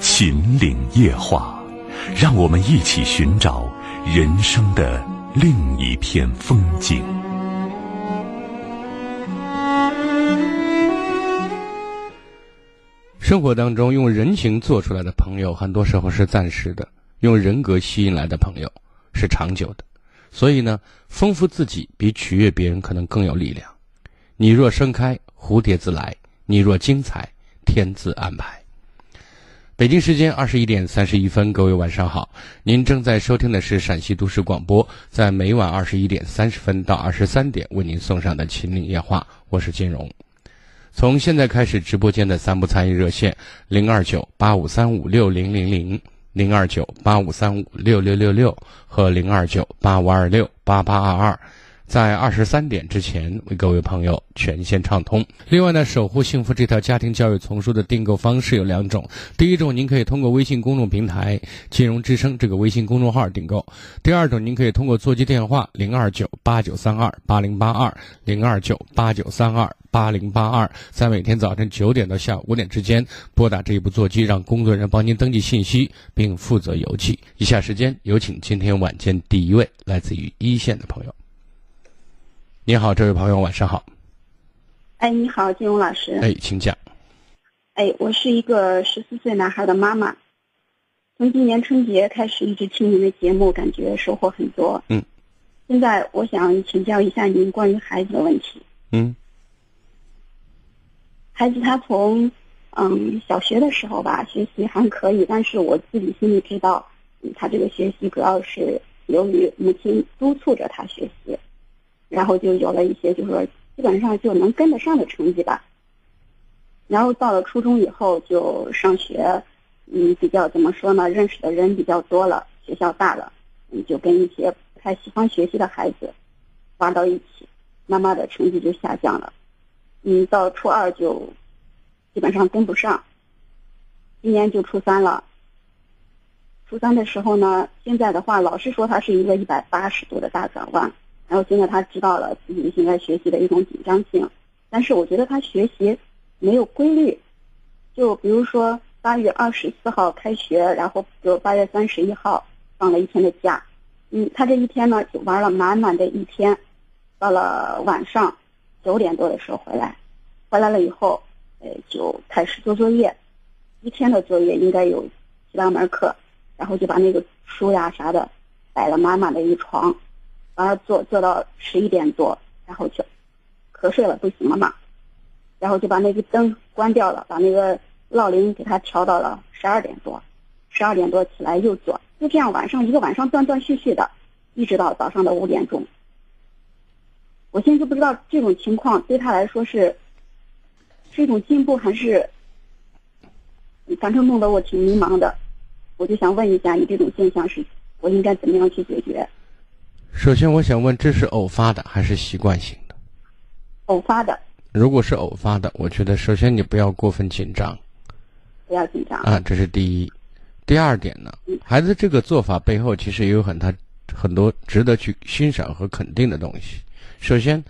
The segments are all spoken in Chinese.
秦岭夜话，让我们一起寻找人生的另一片风景。生活当中，用人情做出来的朋友，很多时候是暂时的；用人格吸引来的朋友，是长久的。所以呢，丰富自己比取悦别人可能更有力量。你若盛开，蝴蝶自来；你若精彩，天自安排。北京时间二十一点三十一分，各位晚上好，您正在收听的是陕西都市广播，在每晚二十一点三十分到二十三点为您送上的《秦岭夜话》，我是金荣。从现在开始，直播间的三部参与热线零二九八五三五六零零零。零二九八五三五六六六六和零二九八五二六八八二二，在二十三点之前为各位朋友全线畅通。另外呢，守护幸福这套家庭教育丛书的订购方式有两种：第一种，您可以通过微信公众平台“金融之声”这个微信公众号订购；第二种，您可以通过座机电话零二九八九三二八零八二零二九八九三二。八零八二，在每天早晨九点到下午五点之间拨打这一部座机，让工作人员帮您登记信息，并负责邮寄。以下时间有请今天晚间第一位来自于一线的朋友。你好，这位朋友，晚上好。哎，你好，金荣老师。哎，请讲。哎，我是一个十四岁男孩的妈妈，从今年春节开始一直听您的节目，感觉收获很多。嗯。现在我想请教一下您关于孩子的问题。嗯。孩子他从，嗯，小学的时候吧，学习还可以，但是我自己心里知道，他这个学习主要是由于母亲督促着他学习，然后就有了一些，就是说基本上就能跟得上的成绩吧。然后到了初中以后，就上学，嗯，比较怎么说呢？认识的人比较多了，学校大了，嗯，就跟一些不太喜欢学习的孩子玩到一起，慢慢的成绩就下降了。嗯，到初二就基本上跟不上，今年就初三了。初三的时候呢，现在的话，老师说他是一个一百八十度的大转弯，然后现在他知道了自己现在学习的一种紧张性，但是我觉得他学习没有规律，就比如说八月二十四号开学，然后就八月三十一号放了一天的假，嗯，他这一天呢就玩了满满的一天，到了晚上。九点多的时候回来，回来了以后，呃，就开始做作业，一天的作业应该有七八门课，然后就把那个书呀啥的摆了满满的一床，完了做做到十一点多，然后就瞌睡了，不行了嘛，然后就把那个灯关掉了，把那个闹铃给他调到了十二点多，十二点多起来又做，就这样晚上一个晚上断断续续的，一直到早上的五点钟。我现在就不知道这种情况对他来说是是一种进步还是，反正弄得我挺迷茫的。我就想问一下，你这种现象是，我应该怎么样去解决？首先，我想问，这是偶发的还是习惯性的？偶发的。如果是偶发的，我觉得首先你不要过分紧张。不要紧张啊，这是第一。第二点呢，孩子这个做法背后其实也有很他很多值得去欣赏和肯定的东西。首先，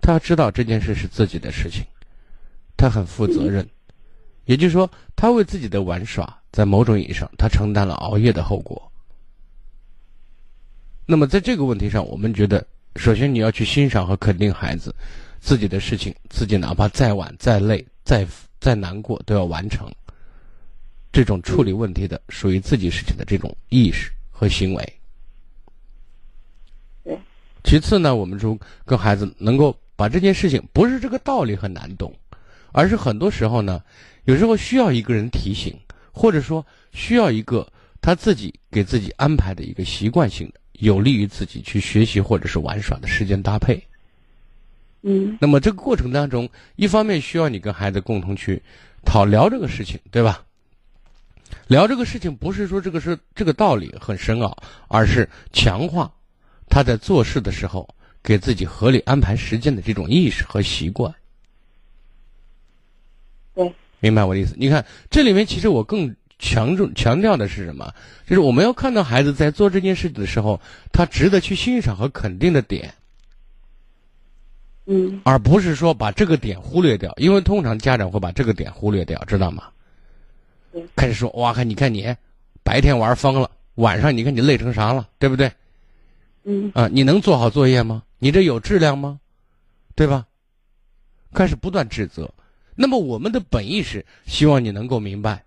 他知道这件事是自己的事情，他很负责任，也就是说，他为自己的玩耍，在某种意义上，他承担了熬夜的后果。那么，在这个问题上，我们觉得，首先你要去欣赏和肯定孩子自己的事情，自己哪怕再晚、再累、再再难过，都要完成。这种处理问题的、属于自己事情的这种意识和行为。其次呢，我们说跟孩子能够把这件事情，不是这个道理很难懂，而是很多时候呢，有时候需要一个人提醒，或者说需要一个他自己给自己安排的一个习惯性的、有利于自己去学习或者是玩耍的时间搭配。嗯。那么这个过程当中，一方面需要你跟孩子共同去讨聊这个事情，对吧？聊这个事情不是说这个是这个道理很深奥，而是强化他在做事的时候给自己合理安排时间的这种意识和习惯。对，明白我的意思。你看这里面其实我更强重强调的是什么？就是我们要看到孩子在做这件事的时候，他值得去欣赏和肯定的点。嗯，而不是说把这个点忽略掉，因为通常家长会把这个点忽略掉，知道吗？开始说哇，看你看你，白天玩疯了，晚上你看你累成啥了，对不对？嗯啊，你能做好作业吗？你这有质量吗？对吧？开始不断指责。那么我们的本意是希望你能够明白，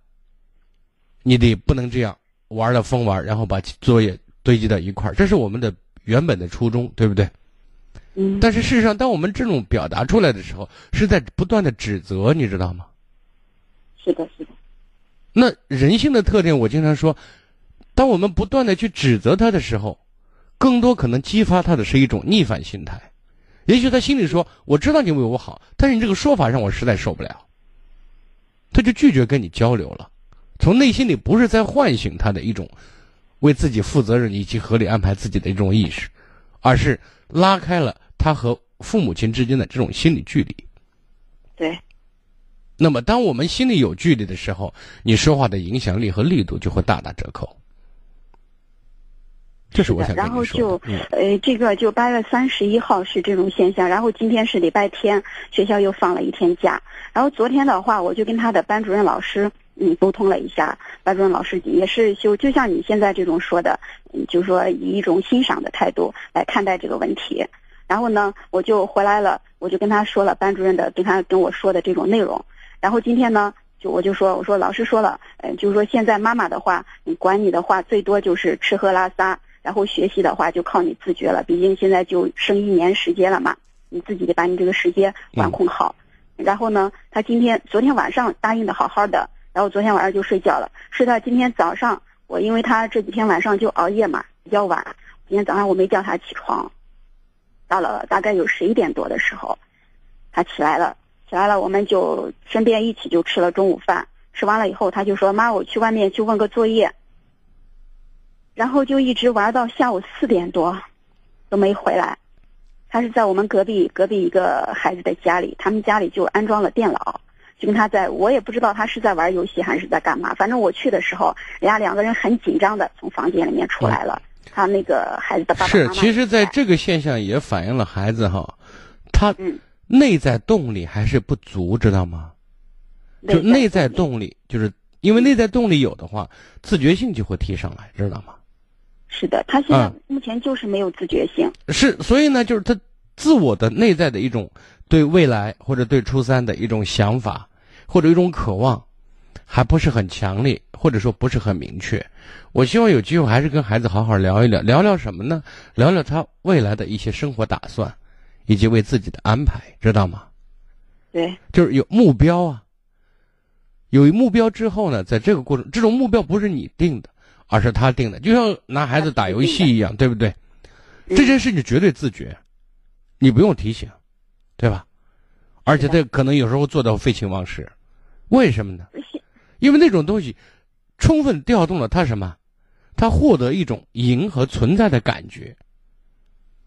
你得不能这样玩了疯玩，然后把作业堆积到一块儿，这是我们的原本的初衷，对不对？嗯。但是事实上，当我们这种表达出来的时候，是在不断的指责，你知道吗？是的，是的。那人性的特点，我经常说，当我们不断的去指责他的时候，更多可能激发他的是一种逆反心态。也许他心里说：“我知道你为我好，但是你这个说法让我实在受不了。”他就拒绝跟你交流了。从内心里不是在唤醒他的一种为自己负责任以及合理安排自己的一种意识，而是拉开了他和父母亲之间的这种心理距离。对。那么，当我们心里有距离的时候，你说话的影响力和力度就会大打折扣。这是我想然后就，呃，这个就八月三十一号是这种现象，然后今天是礼拜天，学校又放了一天假。然后昨天的话，我就跟他的班主任老师嗯沟通了一下，班主任老师也是就就像你现在这种说的，嗯，就是说以一种欣赏的态度来看待这个问题。然后呢，我就回来了，我就跟他说了班主任的跟他跟我说的这种内容。然后今天呢，就我就说，我说老师说了，嗯，就是说现在妈妈的话，你管你的话最多就是吃喝拉撒，然后学习的话就靠你自觉了。毕竟现在就剩一年时间了嘛，你自己得把你这个时间管控好。然后呢，他今天昨天晚上答应的好好的，然后昨天晚上就睡觉了。睡到今天早上，我因为他这几天晚上就熬夜嘛，比较晚，今天早上我没叫他起床，到了大概有十一点多的时候，他起来了。起来了，我们就顺便一起就吃了中午饭。吃完了以后，他就说：“妈，我去外面去问个作业。”然后就一直玩到下午四点多，都没回来。他是在我们隔壁隔壁一个孩子的家里，他们家里就安装了电脑，就跟他在。我也不知道他是在玩游戏还是在干嘛。反正我去的时候，人家两个人很紧张的从房间里面出来了。他那个孩子的爸爸是，其实，在这个现象也反映了孩子哈，他嗯。内在动力还是不足，知道吗？就内在动力，就是因为内在动力有的话，自觉性就会提上来，知道吗？是的，他现在目前就是没有自觉性。是，所以呢，就是他自我的内在的一种对未来或者对初三的一种想法或者一种渴望，还不是很强烈，或者说不是很明确。我希望有机会还是跟孩子好好聊一聊，聊聊什么呢？聊聊他未来的一些生活打算。以及为自己的安排，知道吗？对，就是有目标啊。有目标之后呢，在这个过程，这种目标不是你定的，而是他定的，就像拿孩子打游戏一样，对不对？这件事你绝对自觉，你不用提醒，对吧？而且他可能有时候做到废寝忘食，为什么呢？因为那种东西充分调动了他什么？他获得一种赢和存在的感觉。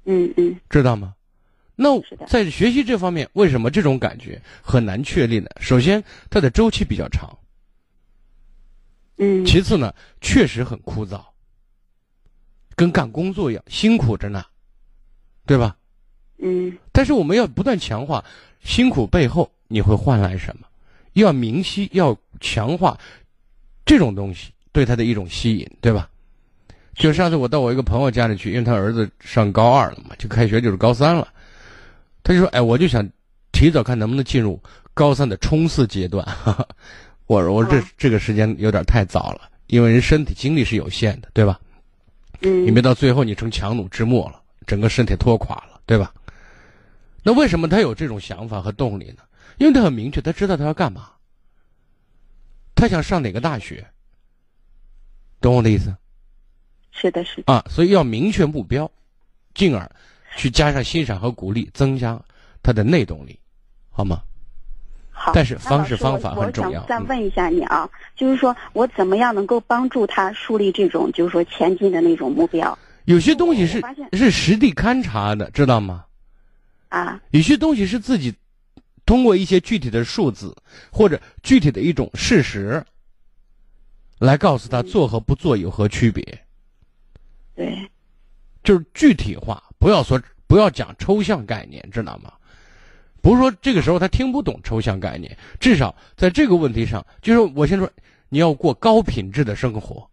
嗯嗯，知道吗？那在学习这方面，为什么这种感觉很难确立呢？首先，它的周期比较长。嗯。其次呢，确实很枯燥，跟干工作一样辛苦着呢，对吧？嗯。但是我们要不断强化，辛苦背后你会换来什么？要明晰，要强化这种东西对他的一种吸引，对吧？就上次我到我一个朋友家里去，因为他儿子上高二了嘛，就开学就是高三了。他就说：“哎，我就想提早看能不能进入高三的冲刺阶段。”我说：“我这这个时间有点太早了，因为人身体精力是有限的，对吧？嗯，你别到最后你成强弩之末了，整个身体拖垮了，对吧？那为什么他有这种想法和动力呢？因为他很明确，他知道他要干嘛，他想上哪个大学，懂我的意思？是的，是的啊，所以要明确目标，进而。”去加上欣赏和鼓励，增加他的内动力，好吗？好，但是方式方法很重要我想再嗯问一下你啊，就是说我怎么样能够帮助他树立这种就是说前进的那种目标有些东西是是实地勘察的，知道吗？啊？有些东西是自己通过一些具体的数字或者具体的一种事实，来告诉他做和不做有何区别，对，就是具体化，不要说不要讲抽象概念，知道吗？不是说这个时候他听不懂抽象概念，至少在这个问题上，就是我先说你要过高品质的生活，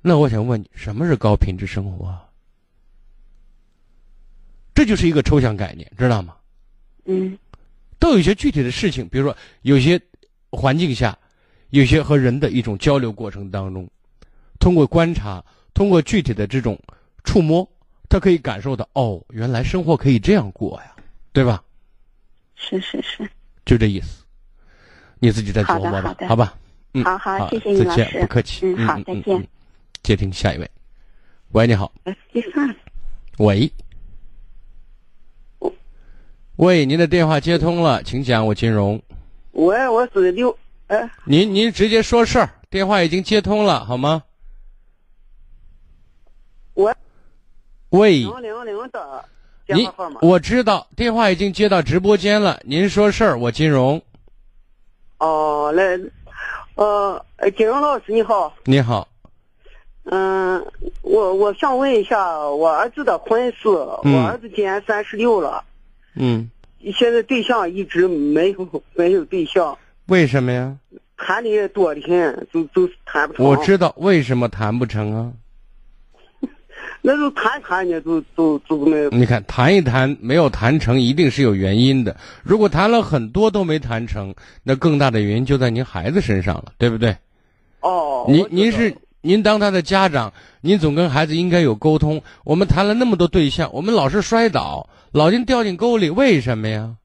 那我想问你，什么是高品质生活啊？这就是一个抽象概念，知道吗？嗯都有一些具体的事情，比如说有些环境下，有些和人的一种交流过程当中，通过观察，通过具体的这种触摸，他可以感受到哦，原来生活可以这样过呀，对吧？是是是，就这意思，你自己再琢磨吧好吧？嗯，好好谢谢你再见，老师不客气。嗯好再见嗯接听下一位，喂，你好，喂，喂，您的电话接通了，请讲，我金荣。喂，我是刘，哎，您您直接说事儿，电话已经接通了，好吗？喂，喂，零零零的电话号码。我知道电话已经接到直播间了，您说事儿，我金荣，哦，来，呃，呃金荣老师你好，你好，嗯，我我想问一下我儿子的婚事，嗯。我儿子今年三十六了，嗯，现在对象一直没有没有对象，为什么呀？谈的也多的很，都都谈不成。我知道为什么谈不成啊？那就谈谈呢，就就就没你看，谈一谈没有谈成，一定是有原因的。如果谈了很多都没谈成，那更大的原因就在您孩子身上了，对不对？哦。您您是您当他的家长，您总跟孩子应该有沟通。我们谈了那么多对象，我们老是摔倒，老金掉进沟里，为什么呀？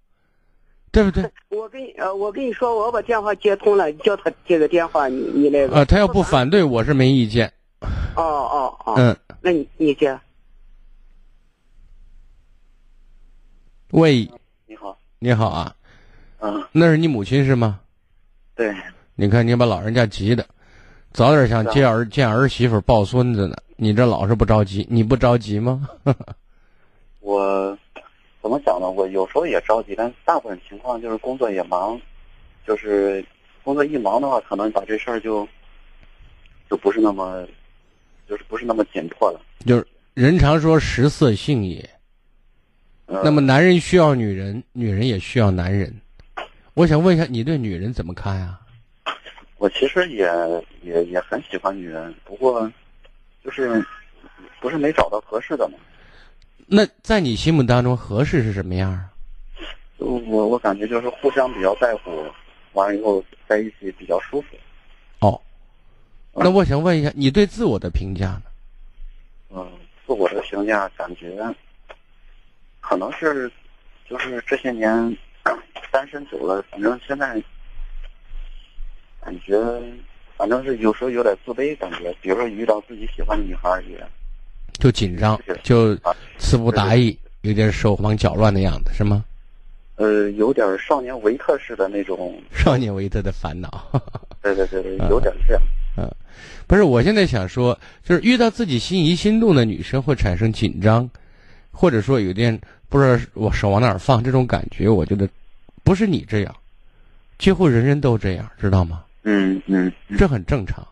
对不对？我跟你呃，我跟你说，我把电话接通了，你叫他接个电话，你你那个。呃，他要不反对，我是没意见。哦哦哦。嗯，那你你接。喂，你好，你好啊，嗯，那是你母亲是吗？对，你看你把老人家急的，早点想接儿见儿媳妇抱孙子呢，你这老是不着急，你不着急吗？我怎么讲呢？我有时候也着急，但大部分情况就是工作也忙，就是工作一忙的话，可能把这事儿就就不是那么，就是不是那么紧迫了。就是人常说食色性也，呃、那么男人需要女人，女人也需要男人。我想问一下，你对女人怎么看呀？我其实也也也很喜欢女人，不过就是不是没找到合适的嘛。那在你心目当中，合适是什么样啊？就我我感觉就是互相比较在乎，完了以后在一起比较舒服。哦，那我想问一下，你对自我的评价呢？嗯，自我的评价感觉，可能是，就是这些年 单身久了，反正现在感觉，反正是有时候有点自卑感觉。比如说遇到自己喜欢的女孩儿也，就紧张，就啊词不达意，有点手忙脚乱的样子，是吗？呃，有点少年维特式的那种。少年维特的烦恼。对对对对，有点这样。不是，我现在想说，就是遇到自己心仪心动的女生会产生紧张，或者说有点不知道我手往哪儿放这种感觉，我觉得不是你这样，几乎人人都这样，知道吗？嗯嗯嗯这很正常。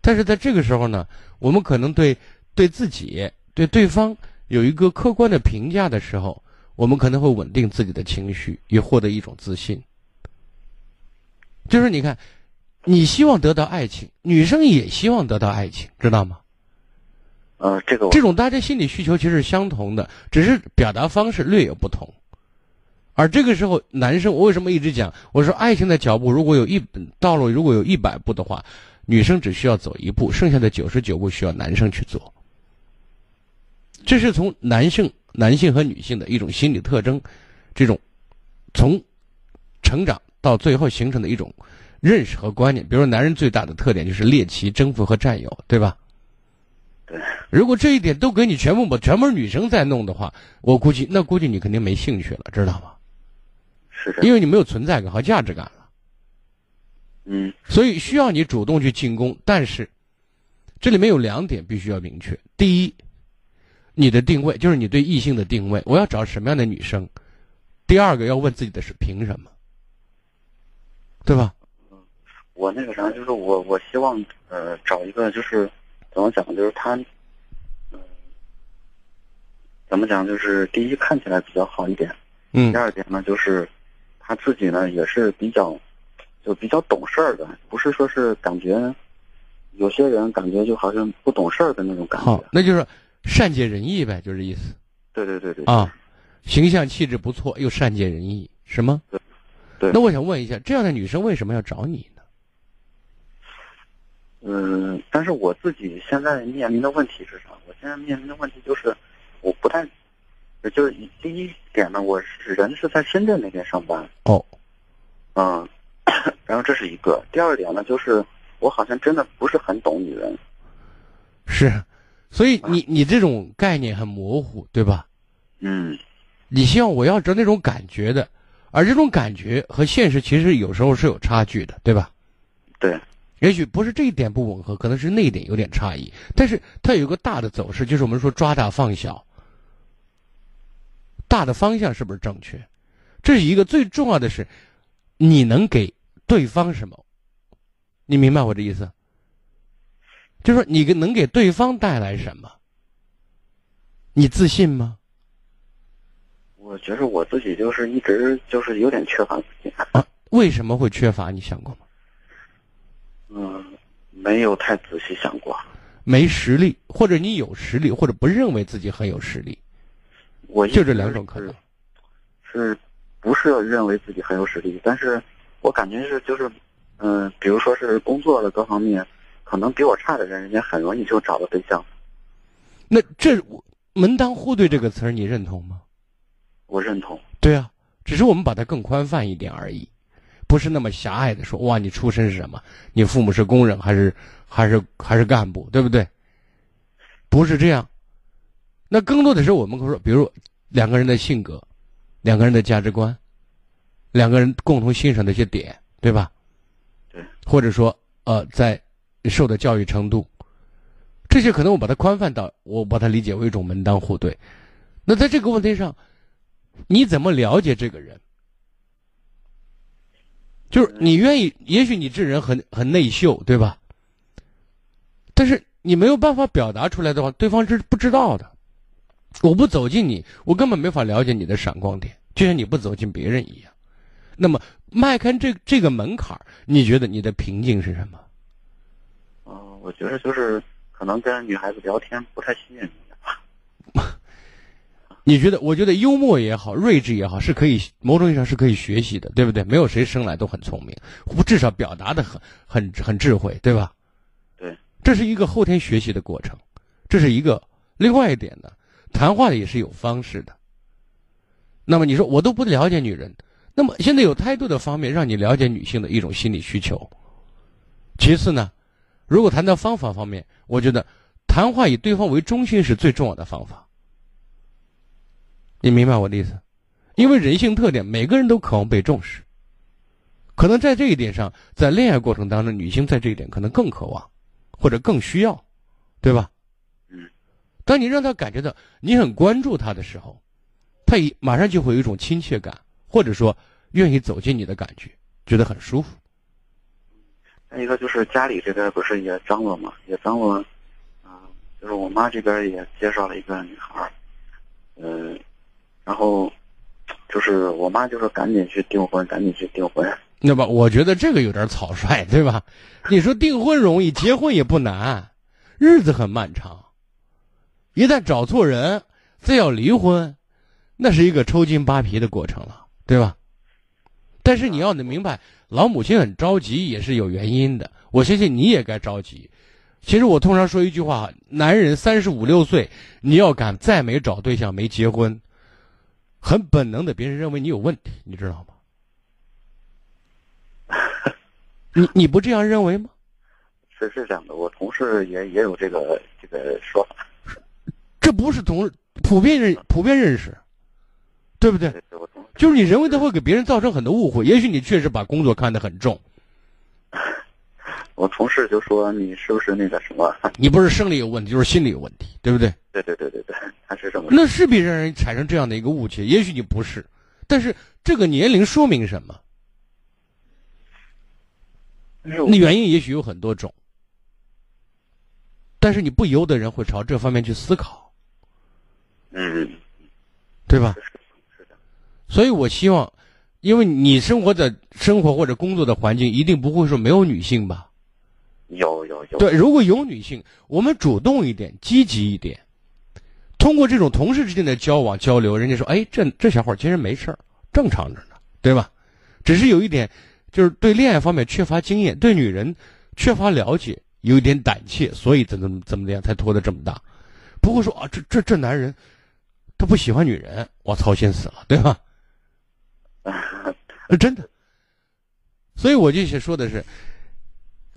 但是在这个时候呢，我们可能对对自己、对对方有一个客观的评价的时候，我们可能会稳定自己的情绪，也获得一种自信。就是你看，你希望得到爱情，女生也希望得到爱情，知道吗？呃，这个这种大家心理需求其实是相同的，只是表达方式略有不同。而这个时候，男生我为什么一直讲？我说爱情的脚步如果有一道路如果有一百步的话，女生只需要走一步，剩下的九十九步需要男生去做。这是从男性、男性和女性的一种心理特征，这种从成长到最后形成的一种认识和观念。比如说，男人最大的特点就是猎奇、征服和占有，对吧？对。如果这一点都给你全部把全部是女生在弄的话，我估计那估计你肯定没兴趣了，知道吗？是。因为你没有存在感和价值感了。嗯所以需要你主动去进攻。但是，这里面有两点必须要明确：第一，你的定位就是你对异性的定位，我要找什么样的女生；第二个要问自己的是凭什么，对吧？我那个啥，就是我我希望呃找一个就是怎么讲，就是他，嗯、怎么讲，就是第一看起来比较好一点，嗯。第二点呢就是他自己呢也是比较就比较懂事儿的，不是说是感觉有些人感觉就好像不懂事儿的那种感好觉，。那就是善解人意呗，就这意思对对对对啊。形象气质不错，又善解人意，是吗？对那我想问一下，这样的女生为什么要找你呢？嗯，但是我自己现在面临的问题是啥？我现在面临的问题就是，我不太，就是第一点呢，我是人是在深圳那边上班，哦，嗯，然后这是一个。第二点呢，就是我好像真的不是很懂女人，是，所以你你这种概念很模糊，对吧？嗯你希望我要知道那种感觉的，而这种感觉和现实其实有时候是有差距的，对吧？对，也许不是这一点不吻合，可能是那一点有点差异，但是它有一个大的走势，就是我们说抓大放小，大的方向是不是正确？这是一个最重要的是，你能给对方什么？你明白我的意思？就是说你给能给对方带来什么？你自信吗？我觉得我自己就是一直就是有点缺乏自信，啊，为什么会缺乏？你想过吗？嗯，没有太仔细想过。没实力，或者你有实力，或者不认为自己很有实力，我就这两种可能是。是不是认为自己很有实力？但是我感觉是就是，嗯、比如说是工作的各方面，可能比我差的人，人家很容易就找到对象。那这“门当户对”这个词儿，你认同吗？我认同。对啊，只是我们把它更宽泛一点而已，不是那么狭隘的说哇，你出身是什么？你父母是工人还是还是还是干部，对不对？不是这样。那更多的是我们说，比如两个人的性格，两个人的价值观，两个人共同欣赏的一些点，对吧？对。或者说，呃，在受的教育程度，这些可能我把它宽泛到，我把它理解为一种门当户对。那在这个问题上，你怎么了解这个人？就是你愿意，也许你这人很很内秀，对吧？但是你没有办法表达出来的话，对方是不知道的。我不走近你，我根本没法了解你的闪光点，就像你不走进别人一样。那么迈开这这个门槛，你觉得你的瓶颈是什么？嗯、我觉得就是可能跟女孩子聊天不太吸引人吧。你觉得？我觉得幽默也好，睿智也好，是可以某种意义上是可以学习的，对不对？没有谁生来都很聪明，至少表达的很很很智慧，对吧？对，这是一个后天学习的过程，这是一个。另外一点呢，谈话也是有方式的。那么你说我都不了解女人，那么现在有太多的方面让你了解女性的一种心理需求。其次呢，如果谈到方法方面，我觉得谈话以对方为中心是最重要的方法。你明白我的意思？因为人性特点，每个人都渴望被重视。可能在这一点上，在恋爱过程当中，女性在这一点可能更渴望，或者更需要，对吧？嗯。当你让她感觉到你很关注她的时候，她一马上就会有一种亲切感，或者说愿意走进你的感觉，觉得很舒服。再一个就是家里这边不是也张罗嘛，也张罗，啊、就是我妈这边也介绍了一个女孩儿，嗯、然后就是我妈就说赶紧去订婚，赶紧去订婚。那么我觉得这个有点草率，对吧？你说订婚容易，结婚也不难，日子很漫长。一旦找错人，再要离婚，那是一个抽筋扒皮的过程了，对吧？但是你要能明白，老母亲很着急也是有原因的。我相信你也该着急。其实我通常说一句话：男人三十五六岁，你要敢再没找对象、没结婚，很本能的，别人认为你有问题，你知道吗？你你不这样认为吗？是是这样的，我同事也也有这个这个说法。这不是同普遍认普遍认识，对不对？就是你人为的会给别人造成很多误会。也许你确实把工作看得很重，我同事就说你是不是那个什么？你不是生理有问题，就是心理有问题，对不对？对对对对对，他是这么。那势必让人产生这样的一个误解。也许你不是，但是这个年龄说明什么？那原因也许有很多种，但是你不由得人会朝这方面去思考，嗯，对吧？所以我希望，因为你生活的生活或者工作的环境，一定不会说没有女性吧？有有有。对，如果有女性，我们主动一点，积极一点，通过这种同事之间的交往交流，人家说，哎，这这小伙儿其实没事儿，正常着呢，对吧？只是有一点，就是对恋爱方面缺乏经验，对女人缺乏了解，有一点胆怯，所以怎么怎么样才拖得这么大？不会说啊，这这这男人他不喜欢女人，我操心死了，对吧？呃，真的。所以我就想说的是，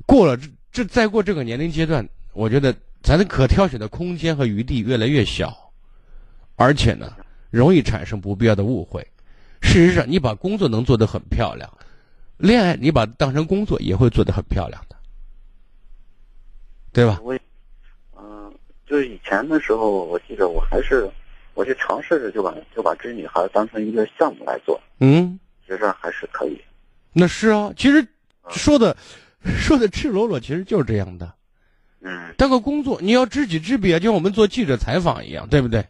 过了这这再过这个年龄阶段，我觉得咱的可挑选的空间和余地越来越小，而且呢，容易产生不必要的误会。事实上，你把工作能做得很漂亮，恋爱你把它当成工作也会做得很漂亮的，对吧？我，嗯、就是以前的时候，我记得我还是，我就尝试着就把就把追女孩当成一个项目来做，嗯，觉着还是可以。那是啊，其实说的 说的赤裸裸，其实就是这样的。嗯，当个工作，你要知己知彼啊，就像我们做记者采访一样，对不对？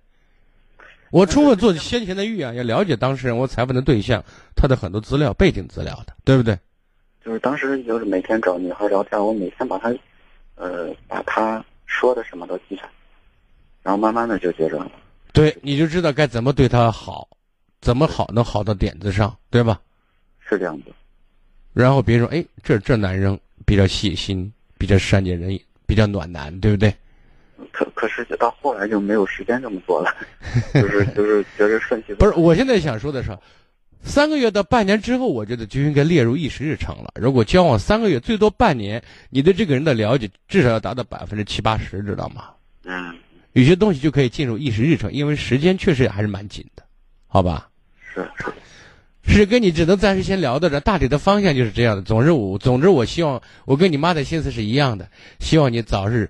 我充分做先前的预案，要了解当事人，我采访的对象，他的很多资料、背景资料的，对不对？就是当时就是每天找女孩聊天，我每天把她，呃，把她说的什么都记下来，然后慢慢的就觉着，对，你就知道该怎么对他好，怎么好能好到点子上，对吧？是这样子。然后别人说，哎，这这男人比较细心，比较善解人意，比较暖男，对不对？可可是到后来就没有时间这么做了，就是就是觉着顺其不是，我现在想说的是，三个月到半年之后，我觉得就应该列入议事日程了。如果交往三个月，最多半年，你对这个人的了解至少要达到百分之七八十，知道吗？嗯，有些东西就可以进入议事日程，因为时间确实还是蛮紧的，好吧？是是，是跟你只能暂时先聊到这，大体的方向就是这样的。总之我总之我希望我跟你妈的心思是一样的，希望你早日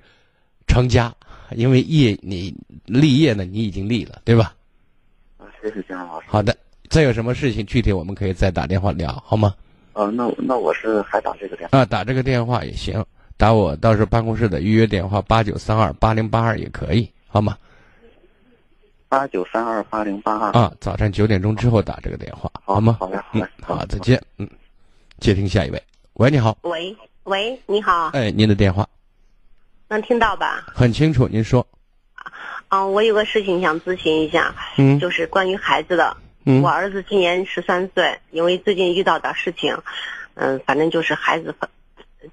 成家，因为业你立业呢，你已经立了，对吧？啊，谢谢金阳老师。好的，再有什么事情具体我们可以再打电话聊，好吗？啊，那那我是还打这个电话。啊，打这个电话也行，打我到时候办公室的预约电话八九三二八零八二也可以，好吗？八九三二八零八二。啊，早上九点钟之后打这个电话，好吗？好嘞，好嘞嗯，，好，再见。嗯，接听下一位。喂，你好，喂喂，你好，哎，您的电话能听到吧？很清楚，您说。啊，我有个事情想咨询一下，嗯就是关于孩子的。嗯我儿子今年十三岁，因为最近遇到点事情，嗯，反正就是孩子很，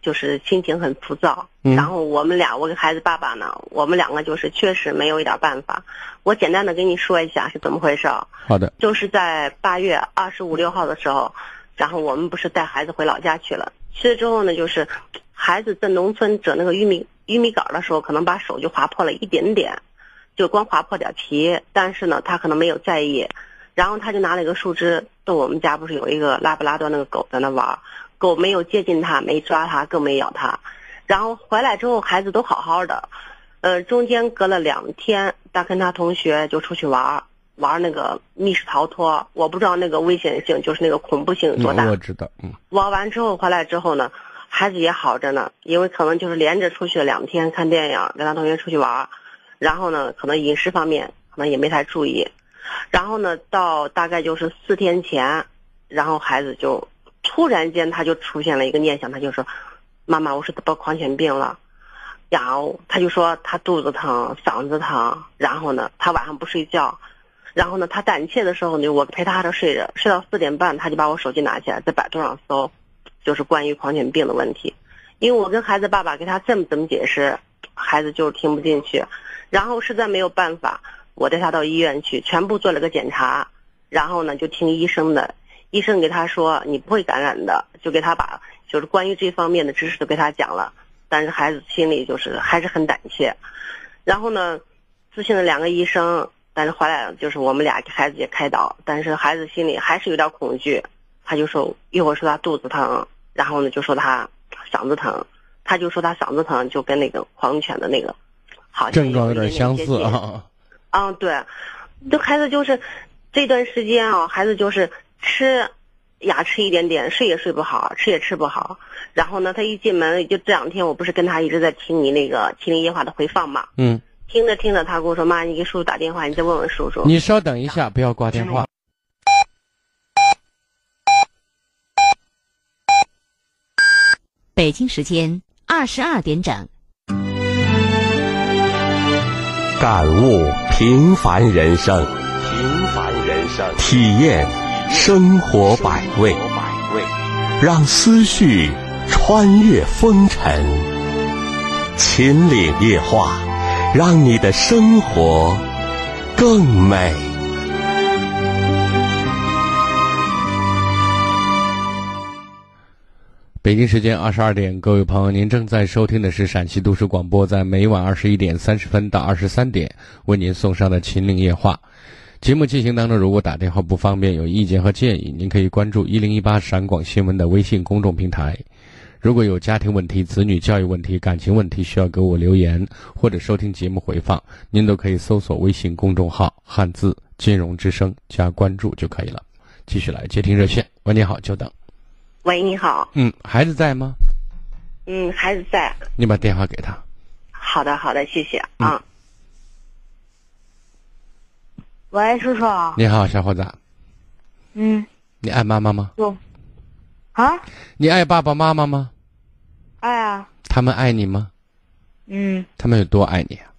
就是心情很浮躁。嗯然后我们俩，我跟孩子爸爸呢，我们两个就是确实没有一点办法。我简单的跟你说一下是怎么回事儿。好的，就是在八月二十五六号的时候，然后我们不是带孩子回老家去了。去了之后呢，就是孩子在农村折那个玉米玉米杆的时候，可能把手就划破了一点点，就光划破点皮，但是呢，他可能没有在意。然后他就拿了一个树枝，到我们家不是有一个拉布拉多那个狗在那玩儿，狗没有接近他，没抓他，更没咬他。然后回来之后，孩子都好好的，呃，中间隔了两天，他跟他同学就出去玩儿，玩那个密室逃脱，我不知道那个危险性，就是那个恐怖性有多大。嗯我知道，嗯。玩完之后回来之后呢，孩子也好着呢，因为可能就是连着出去了两天看电影，跟他同学出去玩儿，然后呢，可能饮食方面可能也没太注意，然后呢，到大概就是四天前，然后孩子就突然间他就出现了一个念想，他就说：“妈妈，我是得狂犬病了。”然后他就说他肚子疼、嗓子疼，然后呢，他晚上不睡觉，然后呢，他胆怯的时候呢，我陪他这睡着，睡到四点半，他就把我手机拿起来，在百度上搜，就是关于狂犬病的问题。因为我跟孩子爸爸给他这么怎么解释，孩子就是听不进去，然后实在没有办法，我带他到医院去，全部做了个检查，然后呢就听医生的，医生给他说你不会感染的，就给他把就是关于这方面的知识都给他讲了，但是孩子心里就是还是很胆怯，然后呢咨询了两个医生，但是后来就是我们俩给孩子也开导，但是孩子心里还是有点恐惧，他就说一会儿说他肚子疼，然后呢就说他嗓子疼，他就说他嗓子疼，就跟那个狂犬的那个好症状有点相似啊。啊，对，这孩子就是这段时间啊，孩子就是吃呀吃一点点，睡也睡不好，吃也吃不好。然后呢，他一进门就这两天，我不是跟他一直在听你那个《麒麟夜话》的回放嘛，嗯，听着听着，他跟我说：“妈，你给叔叔打电话，你再问问叔叔。”你稍等一下，不要挂电话。北京时间二十二点整。感悟平凡人生，平凡人生，体验生活百味，让思绪穿越风尘。秦岭夜话，让你的生活更美。北京时间二十二点，各位朋友，您正在收听的是陕西都市广播，在每晚二十一点三十分到二十三点为您送上的《秦岭夜话》节目进行当中，如果打电话不方便，有意见和建议，您可以关注一零一八陕广新闻的微信公众平台。如果有家庭问题、子女教育问题、感情问题需要给我留言或者收听节目回放，您都可以搜索微信公众号“汉字金融之声”加关注就可以了。继续来接听热线，喂，你好，久等。喂，你好，嗯，孩子在吗？嗯，孩子在。你把电话给他。好的，好的，谢谢嗯啊。喂，叔叔。你好，小伙子，嗯，你爱妈妈吗？有。啊？你爱爸爸妈妈吗？爱啊。他们爱你吗？嗯，他们有多爱你啊？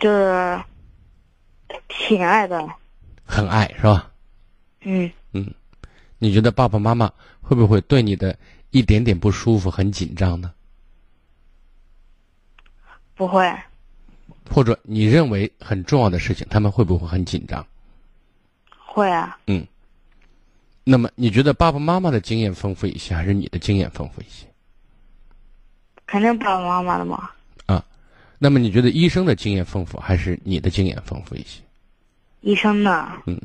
就是挺爱的。很爱是吧？嗯，嗯，你觉得爸爸妈妈会不会对你的一点点不舒服很紧张呢？不会。或者你认为很重要的事情，他们会不会很紧张？会啊。嗯。那么你觉得爸爸妈妈的经验丰富一些，还是你的经验丰富一些？肯定爸爸妈妈的嘛。啊，那么你觉得医生的经验丰富，还是你的经验丰富一些？医生呢？嗯，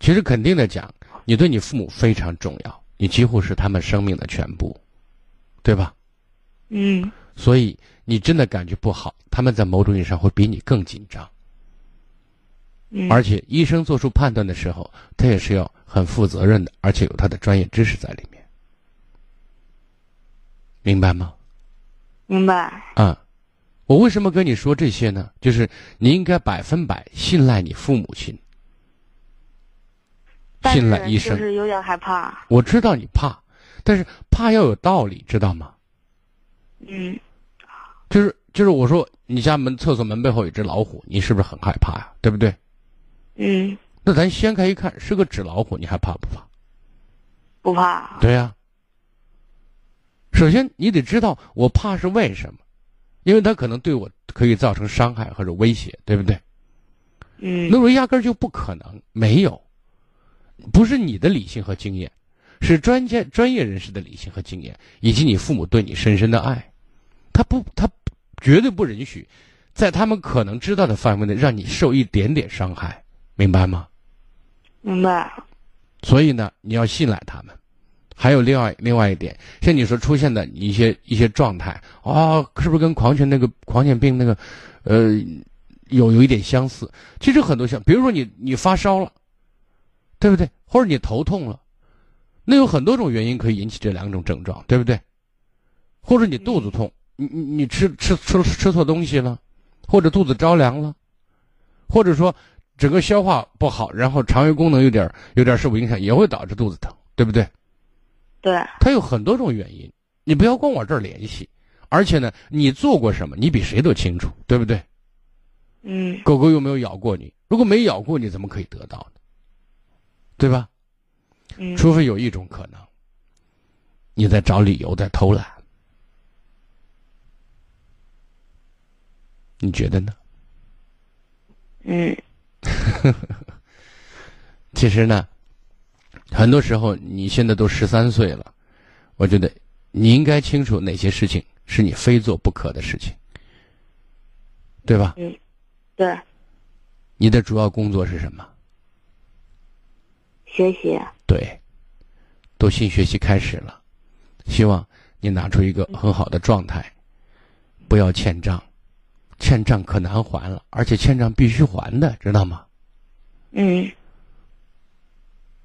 其实肯定的讲，你对你父母非常重要，你几乎是他们生命的全部，对吧？嗯所以你真的感觉不好，他们在某种意义上会比你更紧张。嗯。而且医生做出判断的时候，他也是要很负责任的，而且有他的专业知识在里面，明白吗？明白。啊，我为什么跟你说这些呢？就是你应该百分百信赖你父母亲，信赖医生。就是有点害怕。我知道你怕，但是怕要有道理，知道吗？嗯就是就是我说你家门厕所门背后有只老虎，你是不是很害怕呀？对不对？嗯，那咱掀开一看，是个纸老虎，你还怕不怕？不怕。对呀、首先你得知道我怕是为什么，因为它可能对我可以造成伤害或者威胁，对不对？嗯那我压根儿就不可能没有，不是你的理性和经验，是专家专业人士的理性和经验，以及你父母对你深深的爱，他不，他绝对不允许，在他们可能知道的范围内让你受一点点伤害，明白吗？明白。所以呢，你要信赖他们。还有另外另外一点，像你说出现的一些一些状态啊、是不是跟狂犬那个狂犬病那个，呃，有有一点相似？其实很多像，比如说你你发烧了，对不对？或者你头痛了，那有很多种原因可以引起这两种症状，对不对？或者你肚子痛，你你你吃吃吃吃错东西了，或者肚子着凉了，或者说整个消化不好，然后肠胃功能有点有点受影响，也会导致肚子疼，对不对？对。它有很多种原因，你不要光往这儿联系。而且呢，你做过什么，你比谁都清楚，对不对？嗯狗狗有没有咬过你？如果没咬过，你怎么可以得到呢？对吧？嗯。除非有一种可能，你在找理由，在偷懒。你觉得呢？嗯 其实呢，很多时候你现在都十三岁了，我觉得你应该清楚哪些事情是你非做不可的事情，对吧？嗯，对，你的主要工作是什么？学习。对，都新学期开始了，希望你拿出一个很好的状态，不要欠账，欠账可难还了，而且欠账必须还的，知道吗？嗯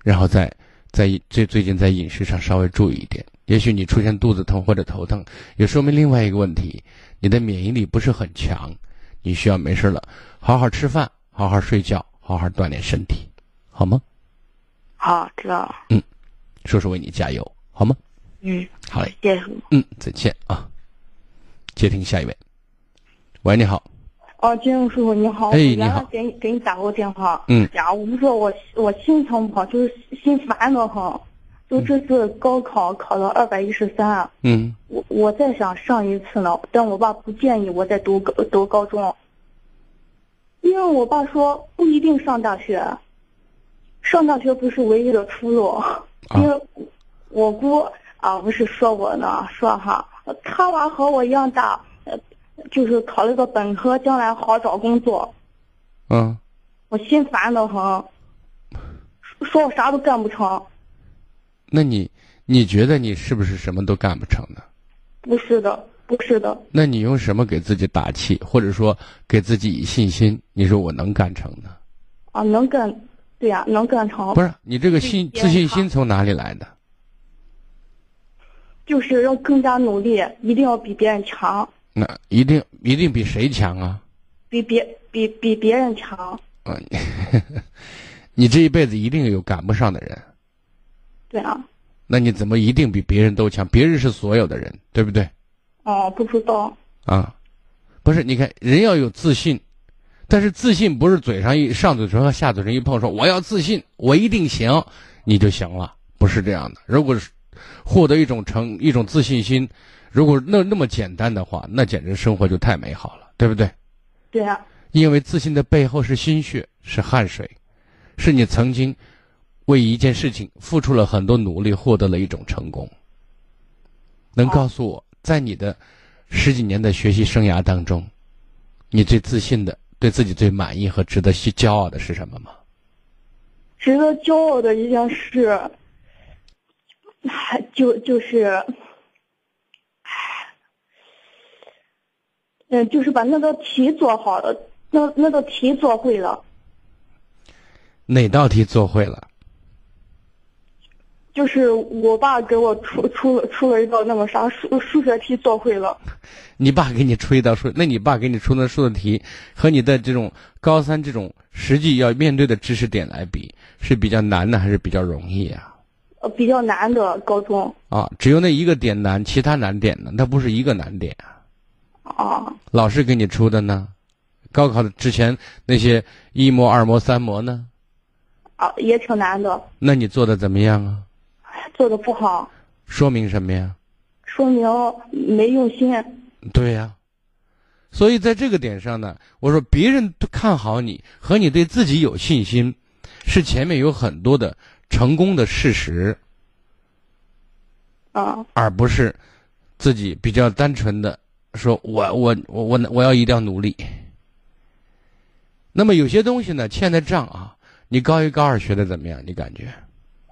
然后再在最最近在饮食上稍微注意一点。也许你出现肚子疼或者头疼，也说明另外一个问题，你的免疫力不是很强，你需要没事了好好吃饭，好好睡觉，好好锻炼身体，好吗？好，知道了。嗯叔叔为你加油，好吗？嗯，好嘞。嗯，再见啊。接听下一位。喂，你好。哦，金荣叔叔你好，哎你我原来好。给你给你打过电话，嗯。呀，我不说我我心情不好，就是心烦的很，就这次高考考了二百一十三，嗯。我我在想上一次呢，但我爸不建议我再读高读高中，因为我爸说不一定上大学，上大学不是唯一的出路，因为我姑啊不是说我呢，说哈，他娃和我一样大，呃，就是考了个本科，将来好找工作，嗯，我心烦的很，说说我啥都干不成，那你你觉得你是不是什么都干不成呢？不是的，不是的，那你用什么给自己打气，或者说给自己以信心？你说我能干成呢？啊，能干，对呀、能干成，不是你这个信自信心从哪里来的？就是要更加努力，一定要比别人强，那一定一定比谁强啊？比别比比别人强，嗯，你这一辈子一定有赶不上的人，对啊，那你怎么一定比别人都强？别人是所有的人，对不对？哦，不知道，啊，不是，你看人要有自信，但是自信不是嘴上一上嘴唇和下嘴唇一碰说我要自信，我一定行，你就行了，不是这样的。如果是获得一种成一种自信心，如果那那么简单的话，那简直生活就太美好了，对不对？对啊，因为自信的背后是心血，是汗水，是你曾经为一件事情付出了很多努力，获得了一种成功。能告诉我，在你的十几年的学习生涯当中，你最自信的、对自己最满意和值得去骄傲的是什么吗？值得骄傲的一件事，还就就是，嗯，就是把那道题做好了，那那道题做会了，哪道题做会了？就是我爸给我出出了出了一道那个啥数数学题做会了，你爸给你出一道数，那你爸给你出的数的题和你的这种高三这种实际要面对的知识点来比，是比较难的还是比较容易啊？呃，比较难的高中啊，只有那一个点难，其他难点呢？那不是一个难点啊。啊，老师给你出的呢？高考的之前那些一模、二模、三模呢？啊，也挺难的，那你做的怎么样啊？做的不好，说明什么呀？说明没用心。对呀、所以在这个点上呢，我说别人都看好你和你对自己有信心，是前面有很多的成功的事实，啊，而不是自己比较单纯的说我我我我我要一定要努力。那么有些东西呢，欠的账啊，你高一高二学的怎么样？你感觉？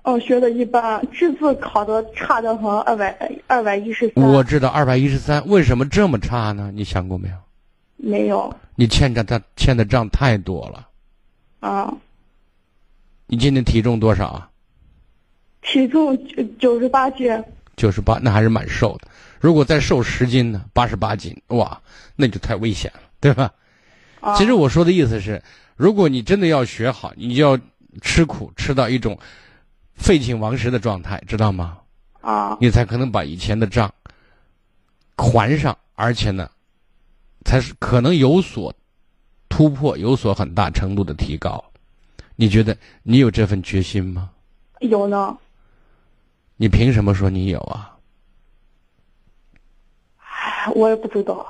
哦，学的一般，这次考的差的很，二百二百一十三。我知道二百一十三，为什么这么差呢？你想过没有？没有你欠账他欠的账太多了。啊，你今年体重多少啊？体重九九十八斤，九十八，那还是蛮瘦的。如果再瘦十斤呢？八十八斤，哇，那就太危险了，对吧？啊、其实我说的意思是，如果你真的要学好，你就要吃苦，吃到一种废寝忘食的状态，知道吗？啊你才可能把以前的账还上，而且呢，才是可能有所突破，有所很大程度的提高。你觉得你有这份决心吗？有呢，你凭什么说你有啊？唉 我也不知道。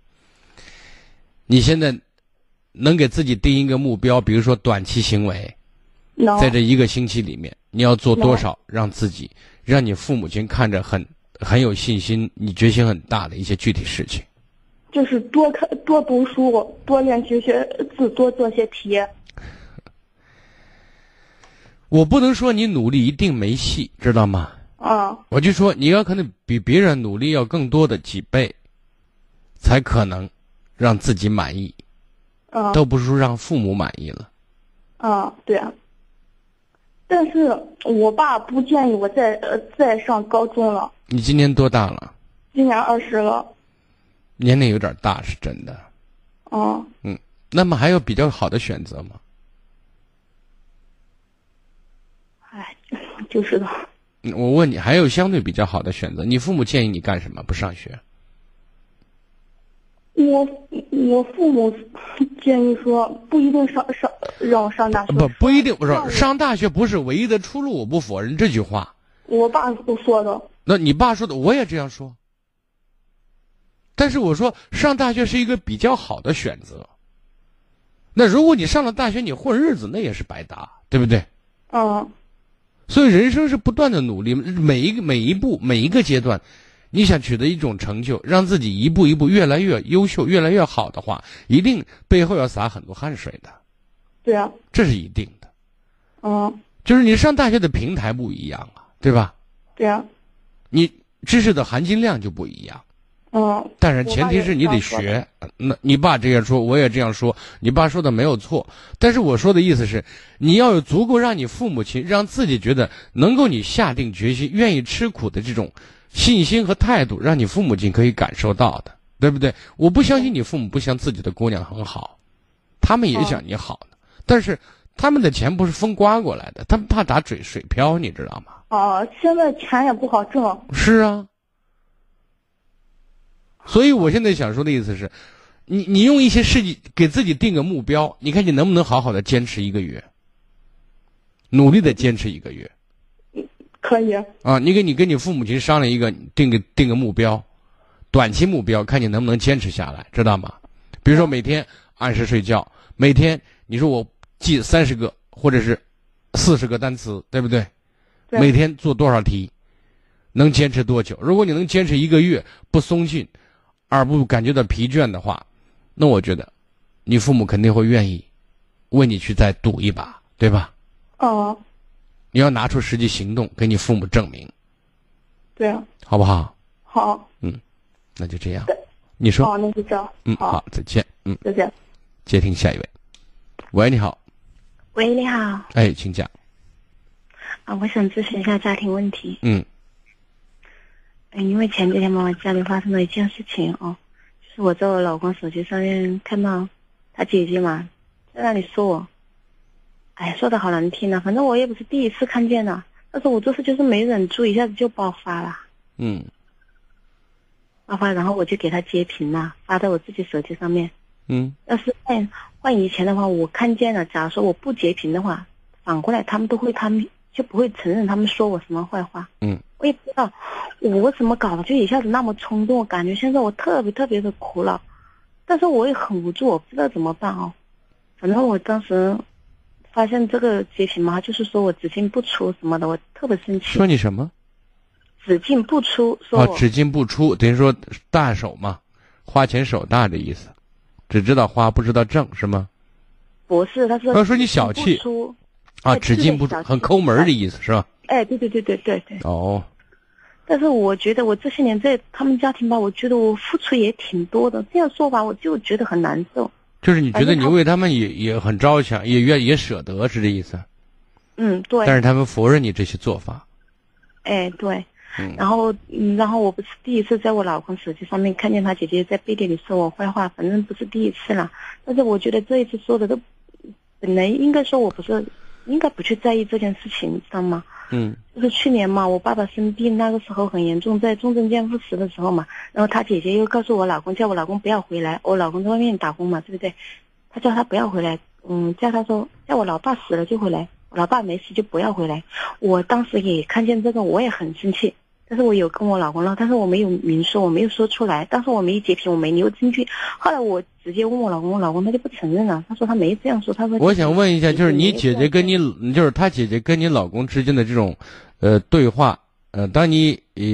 你现在能给自己定一个目标，比如说短期行为，能在这一个星期里面，你要做多少，让自己，让你父母亲看着很很有信心，你决心很大的一些具体事情。就是多看、多读书、多练习学字、多做些题。我不能说你努力一定没戏，知道吗？啊，我就说你要可能比别人努力要更多的几倍，才可能让自己满意，啊，都不是说让父母满意了。啊，对啊。但是我爸不建议我再呃再上高中了，你今年多大了？今年二十了。年龄有点大，是真的。啊，嗯，那么还有比较好的选择吗？哎，就是的。嗯我问你，还有相对比较好的选择？你父母建议你干什么？不上学？我我父母建议说不一定上上让我上大学。不，不一定。不是上大学不是唯一的出路，我不否认这句话。我爸都说的。那你爸说的，我也这样说。但是我说上大学是一个比较好的选择。那如果你上了大学，你混日子，那也是白搭，对不对？嗯所以人生是不断的努力，每一个每一步每一个阶段，你想取得一种成就，让自己一步一步越来越优秀、越来越好的话，一定背后要洒很多汗水的，对啊，这是一定的。嗯就是你上大学的平台不一样啊，对吧？对啊，你知识的含金量就不一样。嗯。但是前提是你得学。那你爸这样说，我也这样说，你爸说的没有错。但是我说的意思是，你要有足够让你父母亲让自己觉得能够你下定决心、愿意吃苦的这种信心和态度，让你父母亲可以感受到的，对不对？我不相信你父母不想自己的姑娘很好，他们也想你好的，但是他们的钱不是风刮过来的，他们怕打水水漂，你知道吗？啊，现在钱也不好挣。是啊，所以我现在想说的意思是，你你用一些事情给自己定个目标，你看你能不能好好的坚持一个月，努力的坚持一个月可以。啊！你给你跟你父母亲商量一个，定个定个目标，短期目标，看你能不能坚持下来，知道吗？比如说每天按时睡觉，每天你说我记三十个或者是四十个单词，对不对？对每天做多少题，能坚持多久？如果你能坚持一个月不松劲，而不感觉到疲倦的话，那我觉得你父母肯定会愿意为你去再赌一把，对吧？哦，你要拿出实际行动给你父母证明，对啊，好不好？好。嗯那就这样对。你说，好，那就这样。嗯，好好，再见。嗯，再见。接听下一位。喂，你好，喂，你好，哎，请讲。啊，我想咨询一下家庭问题。嗯嗯，因为前几天嘛，我家里发生了一件事情哦，就是我在我老公手机上面看到他姐姐嘛，在那里说我，哎，说的好难听啊，反正我也不是第一次看见了，但是我这次就是没忍住，一下子就爆发了，嗯爆发，然后我就给他截屏了，发在我自己手机上面。嗯要是换换以前的话，我看见了，假如说我不截屏的话，反过来他们都会，他们就不会承认他们说我什么坏话。嗯，我也不知道我怎么搞的，就一下子那么冲动，我感觉现在我特别特别的苦恼，但是我也很无助，我不知道怎么办哦。反正我当时发现这个截屏嘛，就是说我只进不出什么的，我特别生气。说你什么？只进不出，说哦，只进不出，等于说大手嘛，花钱手大的意思，只知道花不知道挣是吗？不是，他说他说你小气啊，哎只进不出，很抠门的意思是吧？哎，对对对对对对。哦，但是我觉得我这些年在他们家庭吧，我觉得我付出也挺多的。这样说吧，我就觉得很难受。就是你觉得你为他们也也很着想，也愿也舍得，是这意思？嗯，对。但是他们否认你这些做法。哎，对。嗯然后，嗯，然后我不是第一次在我老公手机上面看见他姐姐在背地里说我坏话，反正不是第一次了。但是我觉得这一次说的都，本来应该说我不是应该不去在意这件事情，你知道吗？嗯就是去年嘛，我爸爸生病，那个时候很严重，在重症监护室的时候嘛，然后他姐姐又告诉我老公，叫我老公不要回来，我老公在外面打工嘛，对不对？他叫他不要回来，嗯，叫他说，叫我老爸死了就回来，老爸没死就不要回来。我当时也看见这个，我也很生气，但是我有跟我老公唠，但是我没有明说，我没有说出来，当时我没截屏，我没留证据。后来我直接问我老公，我老公他就不承认了，他说他没这样说，他说我想问一下，就是你姐姐跟你，就是他姐姐跟你老公之间的这种，呃，对话，呃，当你呃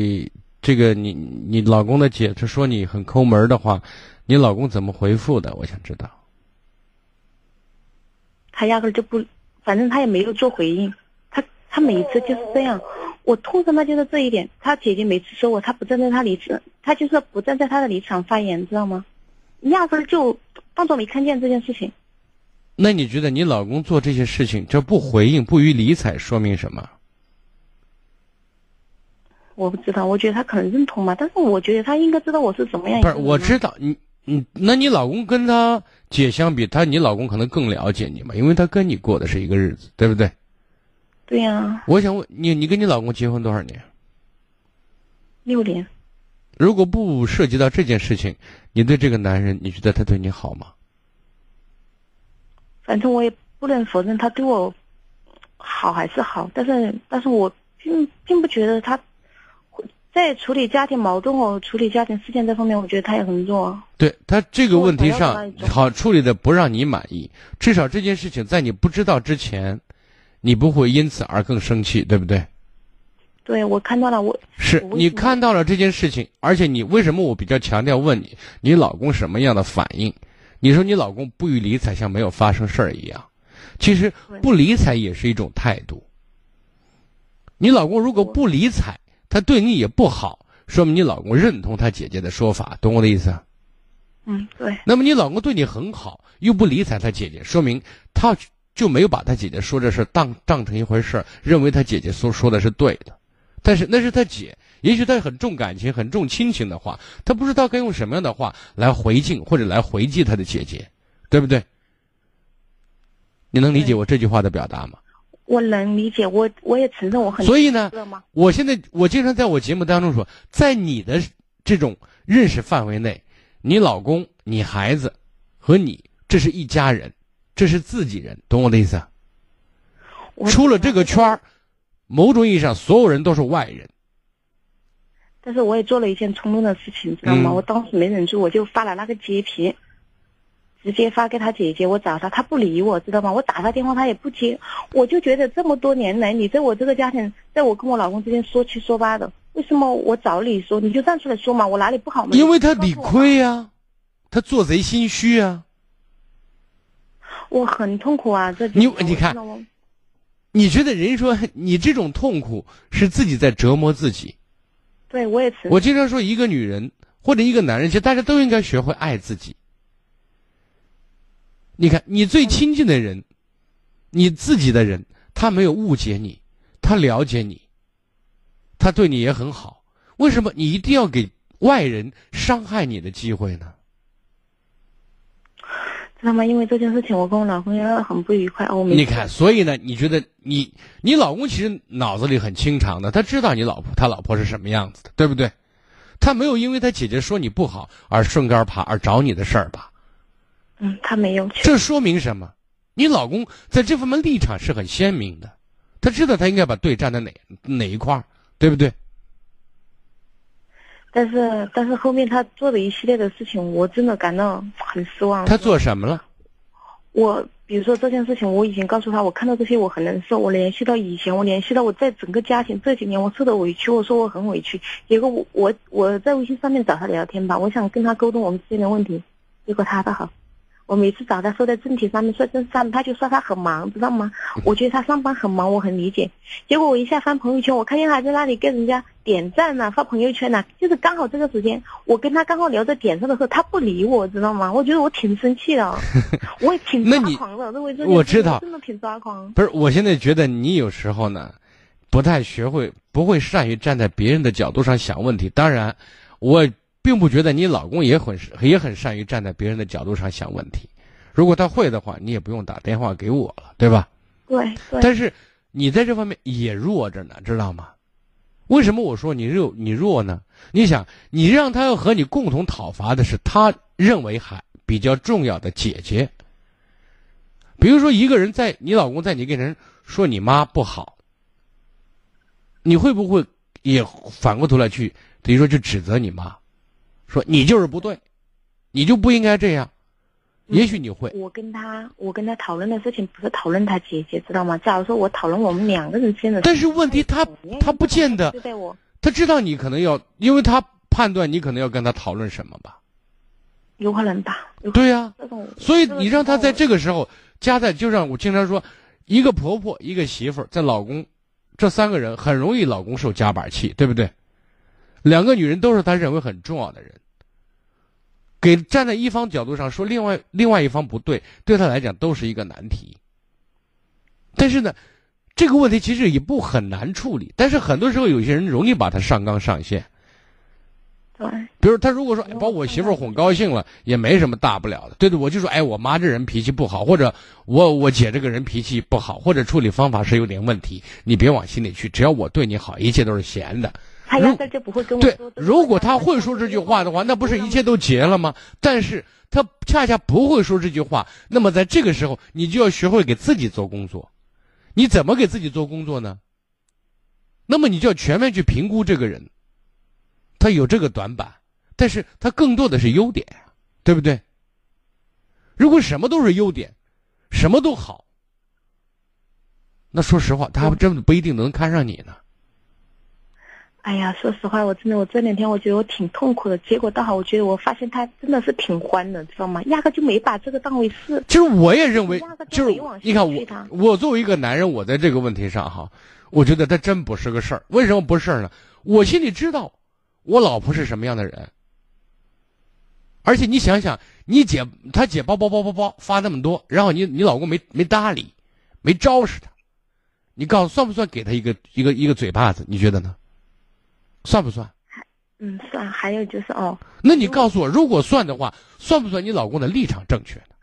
这个你你老公的姐她说你很抠门儿的话，你老公怎么回复的？我想知道。他压根儿就不，反正他也没有做回应，他她每一次就是这样。我痛恨她就是这一点，他姐姐每次说我，他不站在他立场，她就是不站在他的立场发言，知道吗？压根儿就当做没看见这件事情。那你觉得你老公做这些事情，这不回应、不予理睬，说明什么？我不知道，我觉得他可能认同嘛，但是我觉得他应该知道我是怎么样。不是，我知道你，你，那你老公跟他姐相比，他你老公可能更了解你嘛，因为他跟你过的是一个日子，对不对？对呀。我想问你，你跟你老公结婚多少年？六年。如果不涉及到这件事情，你对这个男人，你觉得他对你好吗？反正我也不能否认他对我好还是好，但是，但是我并并不觉得他。在处理家庭矛盾和处理家庭事件这方面，我觉得他也很弱。对他这个问题上，好处理的不让你满意。至少这件事情在你不知道之前，你不会因此而更生气，对不对？对，我看到了，我是你看到了这件事情，而且你为什么我比较强调问你，你老公什么样的反应？你说你老公不予理睬，像没有发生事儿一样。其实不理睬也是一种态度。你老公如果不理睬。他对你也不好，说明你老公认同他姐姐的说法，懂我的意思？嗯，对。那么你老公对你很好，又不理睬他姐姐，说明他就没有把他姐姐说这事当当成一回事认为他姐姐所说的是对的。但是那是他姐，也许他很重感情、很重亲情的话，他不知道该用什么样的话来回敬或者来回击他的姐姐，对不对？你能理解我这句话的表达吗？我能理解，我我也承认我很。所以呢，我现在我经常在我节目当中说，在你的这种认识范围内，你老公、你孩子和你，这是一家人，这是自己人，懂我的意思？出了这个圈儿，某种意义上，所有人都是外人。但是我也做了一件冲动的事情，知道吗？我当时没忍住，我就发了那个截屏。直接发给他姐姐，我找他，他不理我，知道吗？我打他电话，他也不接。我就觉得这么多年来，你在我这个家庭，在我跟我老公之间说七说八的，为什么我找你说，你就站出来说嘛？我哪里不好吗？因为他理亏呀，他做贼心虚啊。我很痛苦啊，这你你看，你觉得人说你这种痛苦是自己在折磨自己？对，我也是。我经常说，一个女人或者一个男人，其实大家都应该学会爱自己。你看，你最亲近的人，你自己的人，他没有误解你，他了解你，他对你也很好。为什么你一定要给外人伤害你的机会呢？知道吗？因为这件事情，我跟我老公也很不愉快。我你看，所以呢，你觉得你你老公其实脑子里很清长的，他知道你老婆他老婆是什么样子的，对不对？他没有因为他姐姐说你不好而顺杆爬而找你的事儿吧？嗯，他没有。这说明什么？你老公在这方面立场是很鲜明的，他知道他应该把队站在哪哪一块儿，对不对？但是，但是后面他做的一系列的事情，我真的感到很失望。他做什么了？我比如说这件事情，我已经告诉他，我看到这些我很难受。我联系到以前，我联系到我在整个家庭这几年我受的委屈，我说我很委屈。结果我我我在微信上面找他聊天吧，我想跟他沟通我们之间的问题，结果他倒好。我每次找他说在正题上面说正上，他就说他很忙，知道吗？我觉得他上班很忙，我很理解。结果我一下翻朋友圈，我看见他在那里跟人家点赞呢，发朋友圈呢，就是刚好这个时间，我跟他刚好聊着点上的时候，他不理我，知道吗？我觉得我挺生气的，我也挺抓狂的。我知道，真的挺抓狂。不是，我现在觉得你有时候呢，不太学会，不会善于站在别人的角度上想问题。当然，我。并不觉得你老公也很也很善于站在别人的角度上想问题，如果他会的话，你也不用打电话给我了，对吧？对。但是你在这方面也弱着呢，知道吗？为什么我说你弱？你弱呢？你想，你让他要和你共同讨伐的是他认为还比较重要的姐姐。比如说，一个人在你老公在你跟人说你妈不好，你会不会也反过头来去，等于说去指责你妈？说你就是不对，你就不应该这样。也许你会。我跟他，我跟他讨论的事情不是讨论他姐姐，知道吗？假如说我讨论我们两个人之间的。但是问题他他不见得。他知道你可能要，因为他判断你可能要跟他讨论什么吧。有可能吧。对呀。所以你让他在这个时候夹在，就让我经常说，一个婆婆一个媳妇在老公这三个人很容易老公受夹板气，对不对？两个女人都是他认为很重要的人，给站在一方角度上说，另外另外一方不对，对他来讲都是一个难题。但是呢，这个问题其实也不很难处理，但是很多时候有些人容易把他上纲上线。对，比如他如果说把我媳妇哄高兴了，也没什么大不了的，对对，我就说，哎，我妈这人脾气不好，或者我我姐这个人脾气不好，或者处理方法是有点问题，你别往心里去，只要我对你好，一切都是闲的。他压根就不会跟我对。，如果他会说这句话的话，那不是一切都结了吗？但是他恰恰不会说这句话，那么在这个时候，你就要学会给自己做工作。你怎么给自己做工作呢？那么你就要全面去评估这个人，他有这个短板，但是他更多的是优点，对不对？如果什么都是优点，什么都好，那说实话，他还真的不一定能看上你呢。哎呀，说实话，我真的，我这两天我觉得我挺痛苦的。结果倒好，我觉得我发现他真的是挺欢的，知道吗？压根就没把这个当回事。其实我也认为，就是你看我我作为一个男人，我在这个问题上哈，我觉得他真不是个事儿。为什么不是事儿呢？我心里知道，我老婆是什么样的人。而且你想想，你姐她姐包包包包包发那么多，然后你你老公没没搭理，没招使她，你告诉算不算给她一个一个一个嘴巴子？你觉得呢？算不算？嗯，算。还有就是哦，那你告诉我，如果算的话，算不算你老公的立场正确呢？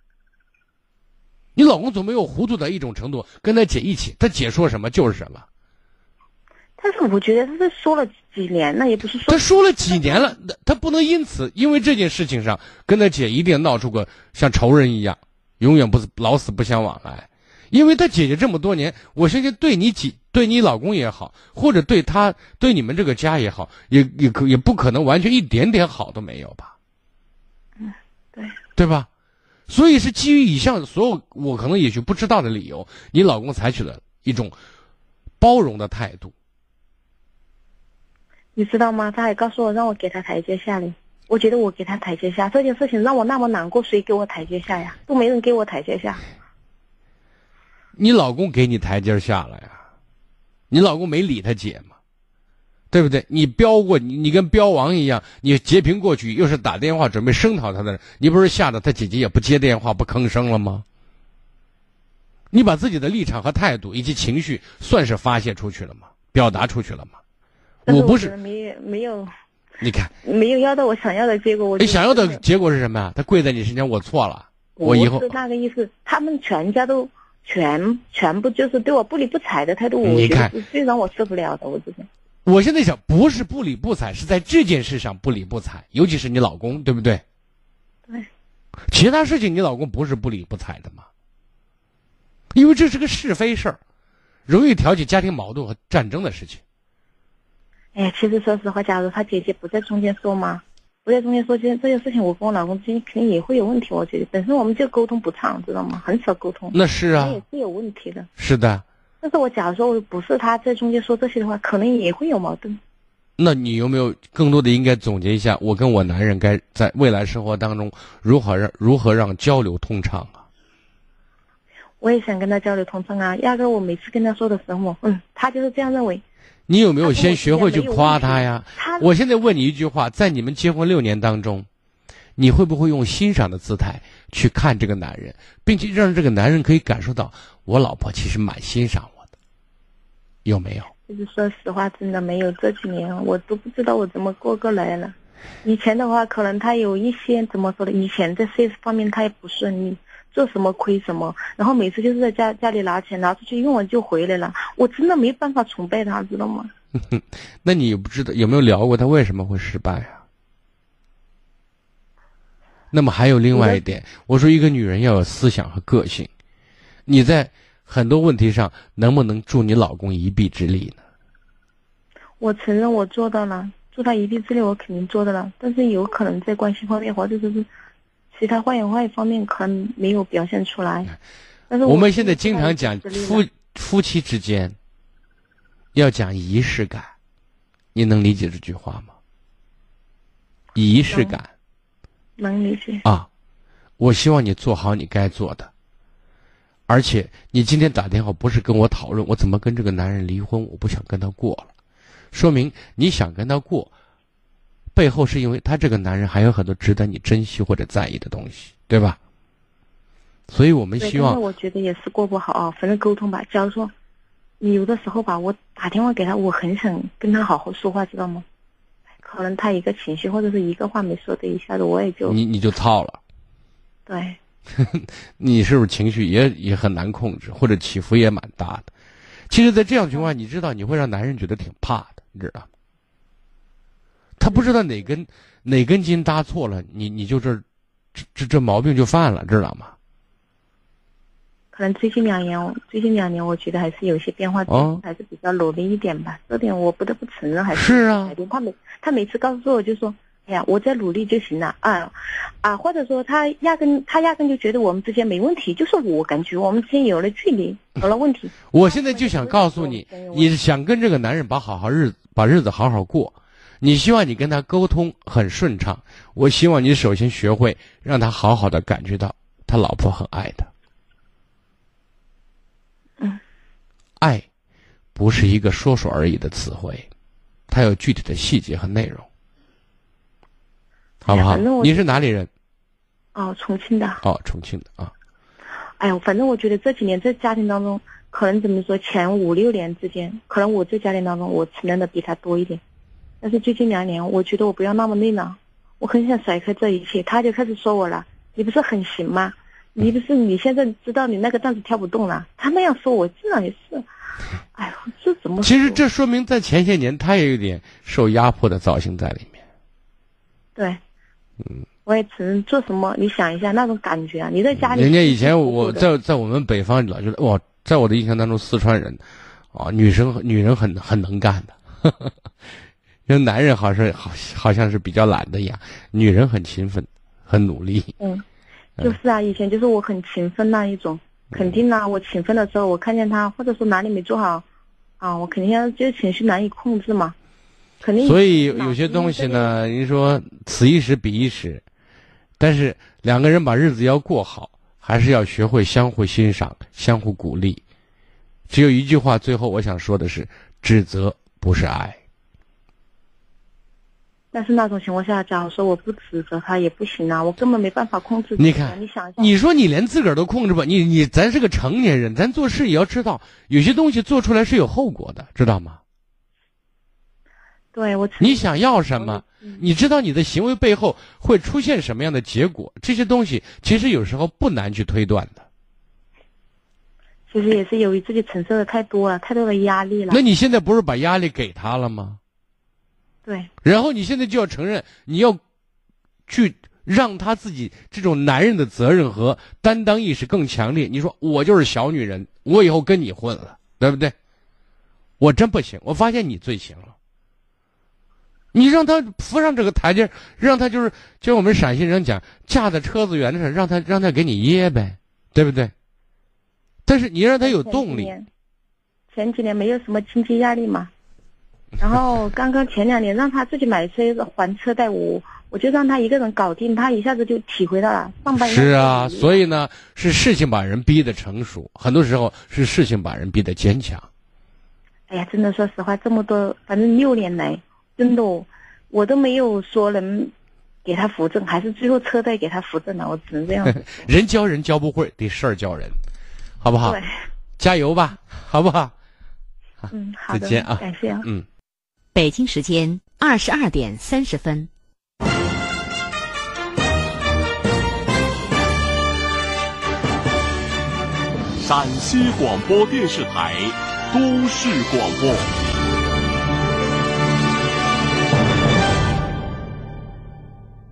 你老公总没有糊涂到一种程度，跟他姐一起，他姐说什么就是什么。但是我觉得他是说了几年了，也不是说他说了几年了，那他不能因此因为这件事情上跟他姐一定闹出个像仇人一样，永远不是老死不相往来。因为他姐姐这么多年，我相信对你姐、对你老公也好，或者对他、对你们这个家也好，也也可也不可能完全一点点好都没有吧？嗯，对，对吧？所以是基于以上所有我可能也许不知道的理由，你老公采取了一种包容的态度。你知道吗？他还告诉我让我给他台阶下嘞。我觉得我给他台阶下这件事情让我那么难过，谁给我台阶下呀？都没人给我台阶下。你老公给你台阶下了呀，你老公没理他姐吗？对不对？你飙过你，你跟标王一样，你截屏过去，又是打电话准备声讨他的人，你不是吓得他姐姐也不接电话不吭声了吗？你把自己的立场和态度以及情绪算是发泄出去了吗？表达出去了吗？但我不是没没有你看，没有要到我想要的结果。我你想要的结果是什么呀？他跪在你身前，我错了，我以后是那个意思，他们全家都全全部就是对我不理不睬的态度，我觉得是最让我受不了的。我觉得我现在想，不是不理不睬，是在这件事上不理不睬，尤其是你老公，对不对？对。其他事情你老公不是不理不睬的吗？因为这是个是非事儿，容易挑起家庭矛盾和战争的事情。哎，其实说实话，假如他姐姐不在中间说嘛，不在中间说，这件这件事情，我跟我老公之间肯定也会有问题。我觉得本身我们就沟通不畅，知道吗？很少沟通。那是啊也是有问题的。是的，但是我假如说我不是他在中间说这些的话，可能也会有矛盾。那你有没有更多的应该总结一下，我跟我男人该在未来生活当中如何让如何让交流通畅啊？我也想跟他交流通畅啊，压根我每次跟他说的时候，嗯，他就是这样认为。你有没有先学会去夸他呀？我现在问你一句话，在你们结婚六年当中，你会不会用欣赏的姿态去看这个男人，并且让这个男人可以感受到我老婆其实蛮欣赏我的？有没有？就是说实话，真的没有。这几年我都不知道我怎么过过来了。以前的话，可能他有一些怎么说的，以前在事业方面他也不顺利，做什么亏什么，然后每次就是在家家里拿钱拿出去用完就回来了，我真的没办法崇拜他，知道吗？那你不知道有没有聊过他为什么会失败啊？那么还有另外一点，我说一个女人要有思想和个性，你在很多问题上能不能助你老公一臂之力呢？我承认我做到了，助他一臂之力，我肯定做到了，但是有可能在关系方面或者说是其他坏坏方面可能没有表现出来。但是我们现在经常讲夫夫妻之间要讲仪式感，你能理解这句话吗？仪式感。能理解。啊，我希望你做好你该做的，而且你今天打电话不是跟我讨论我怎么跟这个男人离婚，我不想跟他过了，说明你想跟他过，背后是因为他这个男人还有很多值得你珍惜或者在意的东西，对吧？所以我们希望，我觉得也是过不好啊。反正沟通吧。假如说你有的时候吧，我打电话给他，我很想跟他好好说话，知道吗？可能他一个情绪或者是一个话没说的，一下子我也就你你就操了。对。你是不是情绪也也很难控制，或者起伏也蛮大的？其实，在这样情况下，你知道你会让男人觉得挺怕的，你知道吗？他不知道哪根哪根筋搭错了，你你就这这这这毛病就犯了，知道吗？可能最近两年，最近两年，我觉得还是有些变化，还是比较努力一点吧。这点我不得不承认，还是啊。他每他每次告诉我就说。哎呀，我在努力就行了啊，啊，或者说他压根他压根就觉得我们之间没问题，就是我感觉我们之间有了距离，有了问题。我现在就想告诉你，你想跟这个男人把好好日子把日子好好过，你希望你跟他沟通很顺畅。我希望你首先学会让他好好的感觉到他老婆很爱他。嗯，爱不是一个说说而已的词汇，它有具体的细节和内容。好不好？你是哪里人？哦，重庆的。哦，重庆的啊。哎呀，反正我觉得这几年在家庭当中，可能怎么说，前五六年之间，可能我在家庭当中我承认的比他多一点。但是最近两年，我觉得我不要那么累了，我很想甩开这一切。他就开始说我了：“你不是很行吗？你不是你现在知道你那个担子跳不动了？”他那样说我，自然也是。哎呦，这怎么？其实这说明在前些年他也有点受压迫的造型在里面。对。嗯，我也只能做什么，你想一下那种感觉啊！你在家里，人家以前我在在我们北方老觉得哇，在我的印象当中，四川人，啊，女生女人很很能干的，因为男人好像好好像是比较懒的呀，女人很勤奋，很努力。嗯，就是啊，以前就是我很勤奋那一种，肯定啦，我勤奋的时候，我看见他或者说哪里没做好，啊，我肯定要就情绪难以控制嘛。肯定所以有些东西呢，人说此一时彼一时，但是两个人把日子要过好，还是要学会相互欣赏、相互鼓励。只有一句话，最后我想说的是：指责不是爱。但是那种情况下，假如说我不指责他也不行啊，我根本没办法控制。你看，你想，你说你连自个儿都控制不？你你咱是个成年人，咱做事也要知道，有些东西做出来是有后果的，知道吗？对我，你想要什么？你知道你的行为背后会出现什么样的结果？这些东西其实有时候不难去推断的。其实也是由于自己承受的太多了，太多的压力了。那你现在不是把压力给他了吗？对。然后你现在就要承认，你要去让他自己这种男人的责任和担当意识更强烈。你说我就是小女人，我以后跟你混了，对不对？我真不行，我发现你最行了。你让他扶上这个台阶，让他就是就我们陕西人讲架在车子圆的让他让他给你噎呗，对不对？但是你让他有动力。前几年没有什么经济压力嘛，然后刚刚前两年让他自己买车还车贷，我我就让他一个人搞定，他一下子就体会到了上班。是啊，所以呢，是事情把人逼得成熟，很多时候是事情把人逼得坚强。哎呀，真的说实话，这么多，反正六年来。真的，我都没有说能给他扶正，还是最后车贷给他扶正了。我只能这样。人教人教不会，得事儿教人，好不好？对，加油吧，好不好？嗯，好的，再见啊，感谢啊。嗯，北京时间二十二点三十分。陕西广播电视台都市广播。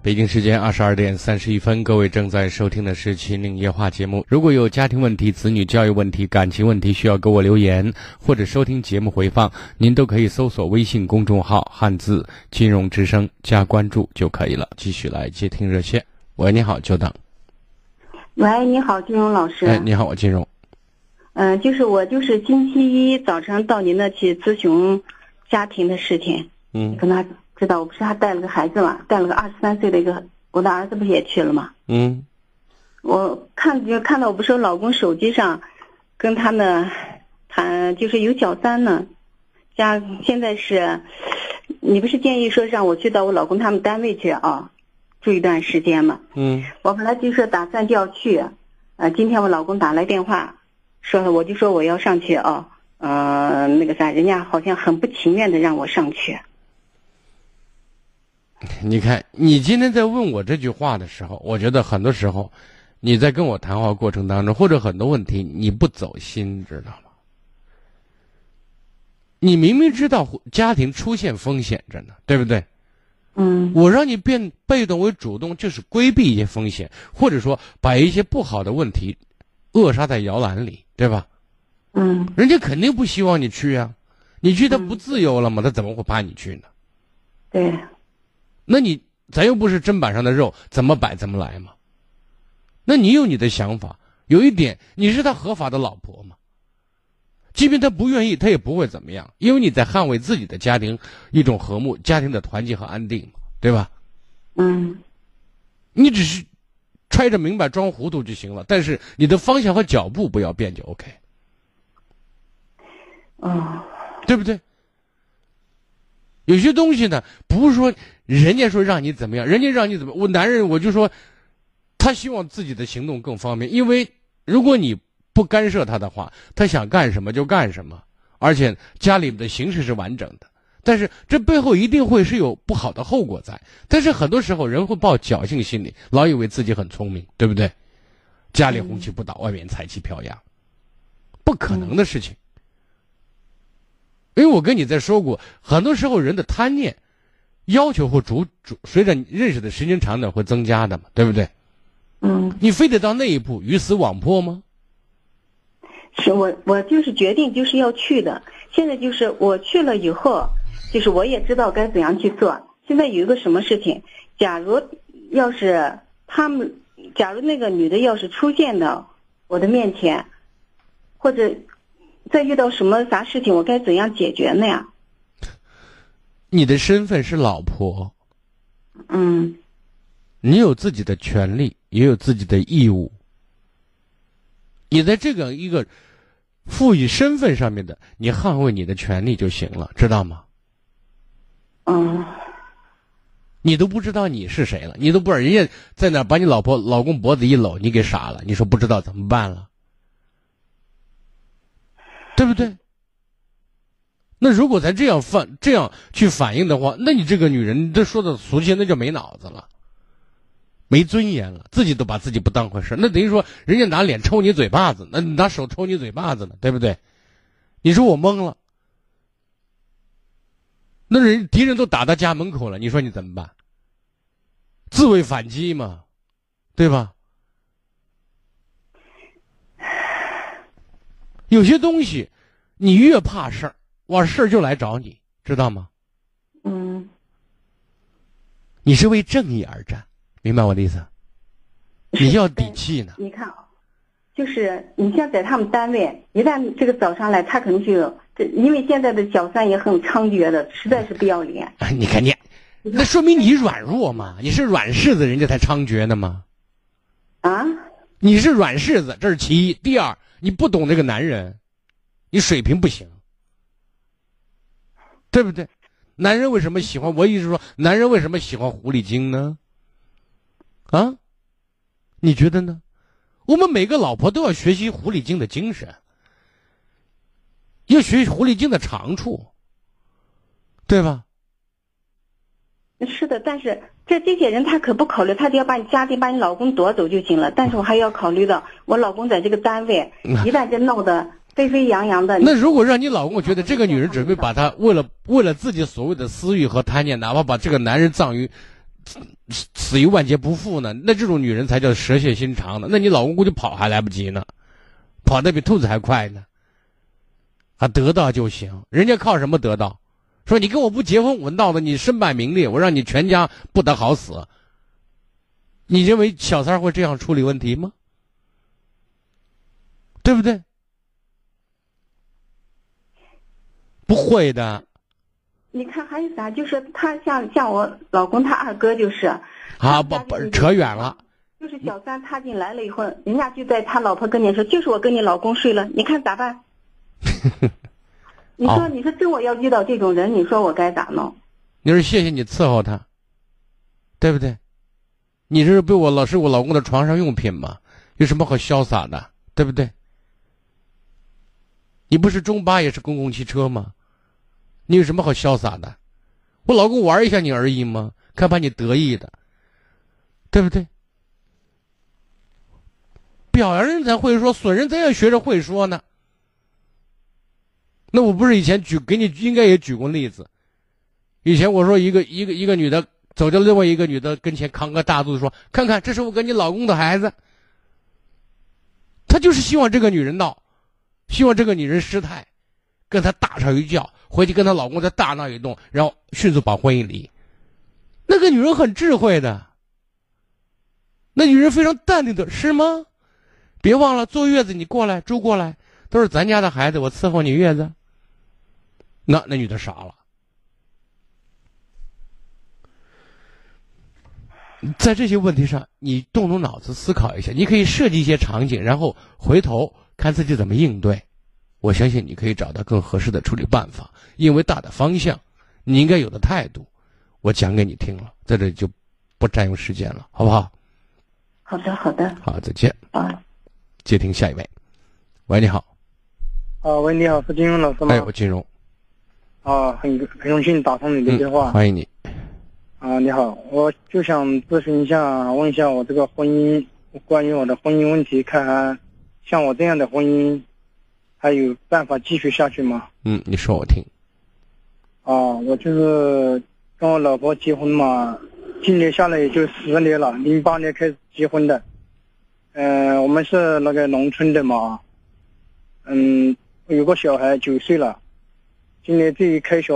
北京时间二十二点三十一分，各位正在收听的是《秦岭夜话》节目。如果有家庭问题、子女教育问题、感情问题，需要给我留言或者收听节目回放，您都可以搜索微信公众号“汉字金融之声”加关注就可以了。继续来接听热线。喂，你好，久等。喂，你好，金融老师。哎，你好，我金融。嗯，就是我，就是星期一早晨到您那去咨询家庭的事情。嗯。跟他。知道我不是还带了个孩子嘛？带了个二十三岁的一个，我的儿子不是也去了嘛？嗯，我看就看到我不是我老公手机上跟他们谈，就是有小三呢。家现在是，你不是建议说让我去到我老公他们单位去啊，住一段时间嘛？嗯。我本来就是打算就要去，呃，今天我老公打来电话，说我就说我要上去啊，呃，那个啥，人家好像很不情愿的让我上去。你看，你今天在问我这句话的时候，我觉得很多时候，你在跟我谈话过程当中，或者很多问题你不走心，知道吗？你明明知道家庭出现风险着呢，对不对？嗯。我让你变被动为主动，就是规避一些风险，或者说把一些不好的问题扼杀在摇篮里，对吧？嗯。人家肯定不希望你去啊，你去他不自由了吗？他怎么会怕你去呢？对。那你咱又不是砧板上的肉，怎么摆怎么来嘛？那你有你的想法，有一点，你是他合法的老婆嘛？即便他不愿意，他也不会怎么样，因为你在捍卫自己的家庭一种和睦、家庭的团结和安定嘛，对吧？嗯。你只是揣着明白装糊涂就行了，但是你的方向和脚步不要变就 OK。哦。对不对？有些东西呢，不是说人家说让你怎么样，人家让你怎么，我男人我就说，他希望自己的行动更方便，因为如果你不干涉他的话，他想干什么就干什么，而且家里的形式是完整的，但是这背后一定会是有不好的后果在。但是很多时候人会抱侥幸心理，老以为自己很聪明，对不对？家里红旗不倒，外面彩旗飘扬，不可能的事情。因为我跟你在说过，很多时候人的贪念、要求会逐逐随着认识的时间长短会增加的嘛，对不对？嗯。你非得到那一步鱼死网破吗？是我，我就是决定就是要去的。现在就是我去了以后，就是我也知道该怎样去做。现在有一个什么事情，假如要是他们，假如那个女的要是出现到我的面前，或者。再遇到什么啥事情，我该怎样解决呢呀？你的身份是老婆，嗯，你有自己的权利，也有自己的义务。你在这个一个赋予身份上面的，你捍卫你的权利就行了，知道吗？嗯。你都不知道你是谁了，你都不知道人家在哪把你老婆老公脖子一搂，你给傻了，你说不知道怎么办了？对不对？那如果咱这样反这样去反应的话，那你这个女人，这说的俗气，那就没脑子了，没尊严了，自己都把自己不当回事，那等于说人家拿脸抽你嘴巴子，那你拿手抽你嘴巴子呢，对不对？你说我懵了，那人敌人都打到家门口了，你说你怎么办？自卫反击嘛，对吧？有些东西，你越怕事儿，完事儿就来找你，知道吗？嗯。你是为正义而战，明白我的意思？你要底气呢。你看啊，就是你像在他们单位，一旦这个早上来，他可能就这，因为现在的小三也很猖獗的，实在是不要脸。你看你，那说明你软弱嘛？你是软柿子，人家才猖獗呢吗？啊？你是软柿子，这是其一。第二。你不懂这个男人，你水平不行，对不对？男人为什么喜欢？我一直说，男人为什么喜欢狐狸精呢？啊，你觉得呢？我们每个老婆都要学习狐狸精的精神，要学习狐狸精的长处，对吧？是的，但是这这些人他可不考虑，他只要把你家庭、把你老公夺走就行了。但是我还要考虑到我老公在这个单位，一旦这闹得沸沸扬扬的。那如果让你老公觉得这个女人准备把他为了为了自己所谓的私欲和贪念，哪怕把这个男人葬于死于万劫不复呢？那这种女人才叫蛇蝎心肠呢。那你老公估计跑还来不及呢，跑得比兔子还快呢。啊，得到就行，人家靠什么得到？说你跟我不结婚，我闹得你身败名裂，我让你全家不得好死。你认为小三会这样处理问题吗？对不对？不会的。你看还有啥？就是他像像我老公他二哥就是。啊，不不扯远了。就是小三踏进来了以后，人家就在他老婆跟前说，就是我跟你老公睡了，你看咋办？你说，你说这我要遇到这种人，你说我该咋弄？你说谢谢你伺候他，对不对？你这是被我老是我老公的床上用品嘛？有什么好潇洒的，对不对？你不是中巴也是公共汽车吗？你有什么好潇洒的？我老公玩一下你而已吗？看把你得意的，对不对？表扬人才会说，损人咱也学着会说呢。那我不是以前举给你应该也举过例子。以前我说一个一个一个女的走到另外一个女的跟前，扛个大肚子说：“看看，这是我跟你老公的孩子。”他就是希望这个女人闹，希望这个女人失态，跟他大吵一架，回去跟她老公再大闹一顿，然后迅速把婚姻离。那个女人很智慧的，那女人非常淡定的，是吗？别忘了坐月子，你过来，住过来，都是咱家的孩子，我伺候你月子。那那女的傻了，在这些问题上，你动动脑子思考一下，你可以设计一些场景，然后回头看自己怎么应对。我相信你可以找到更合适的处理办法，因为大的方向，你应该有的态度，我讲给你听了，在这里就不占用时间了，好不好？好的，好的。好，再见。啊。接听下一位，喂，你好。啊，喂，你好，是金融老师吗？哎，我金融。啊，很很荣幸打通你的电话。欢迎你。啊，你好，我就想咨询一下，问一下我这个婚姻，关于我的婚姻问题，看像我这样的婚姻，还有办法继续下去吗？嗯，你说我听。啊，我就是跟我老婆结婚嘛，今年下来也就十年了，零八年开始结婚的。嗯，我们是那个农村的嘛，嗯，有个小孩九岁了，今年这一开学，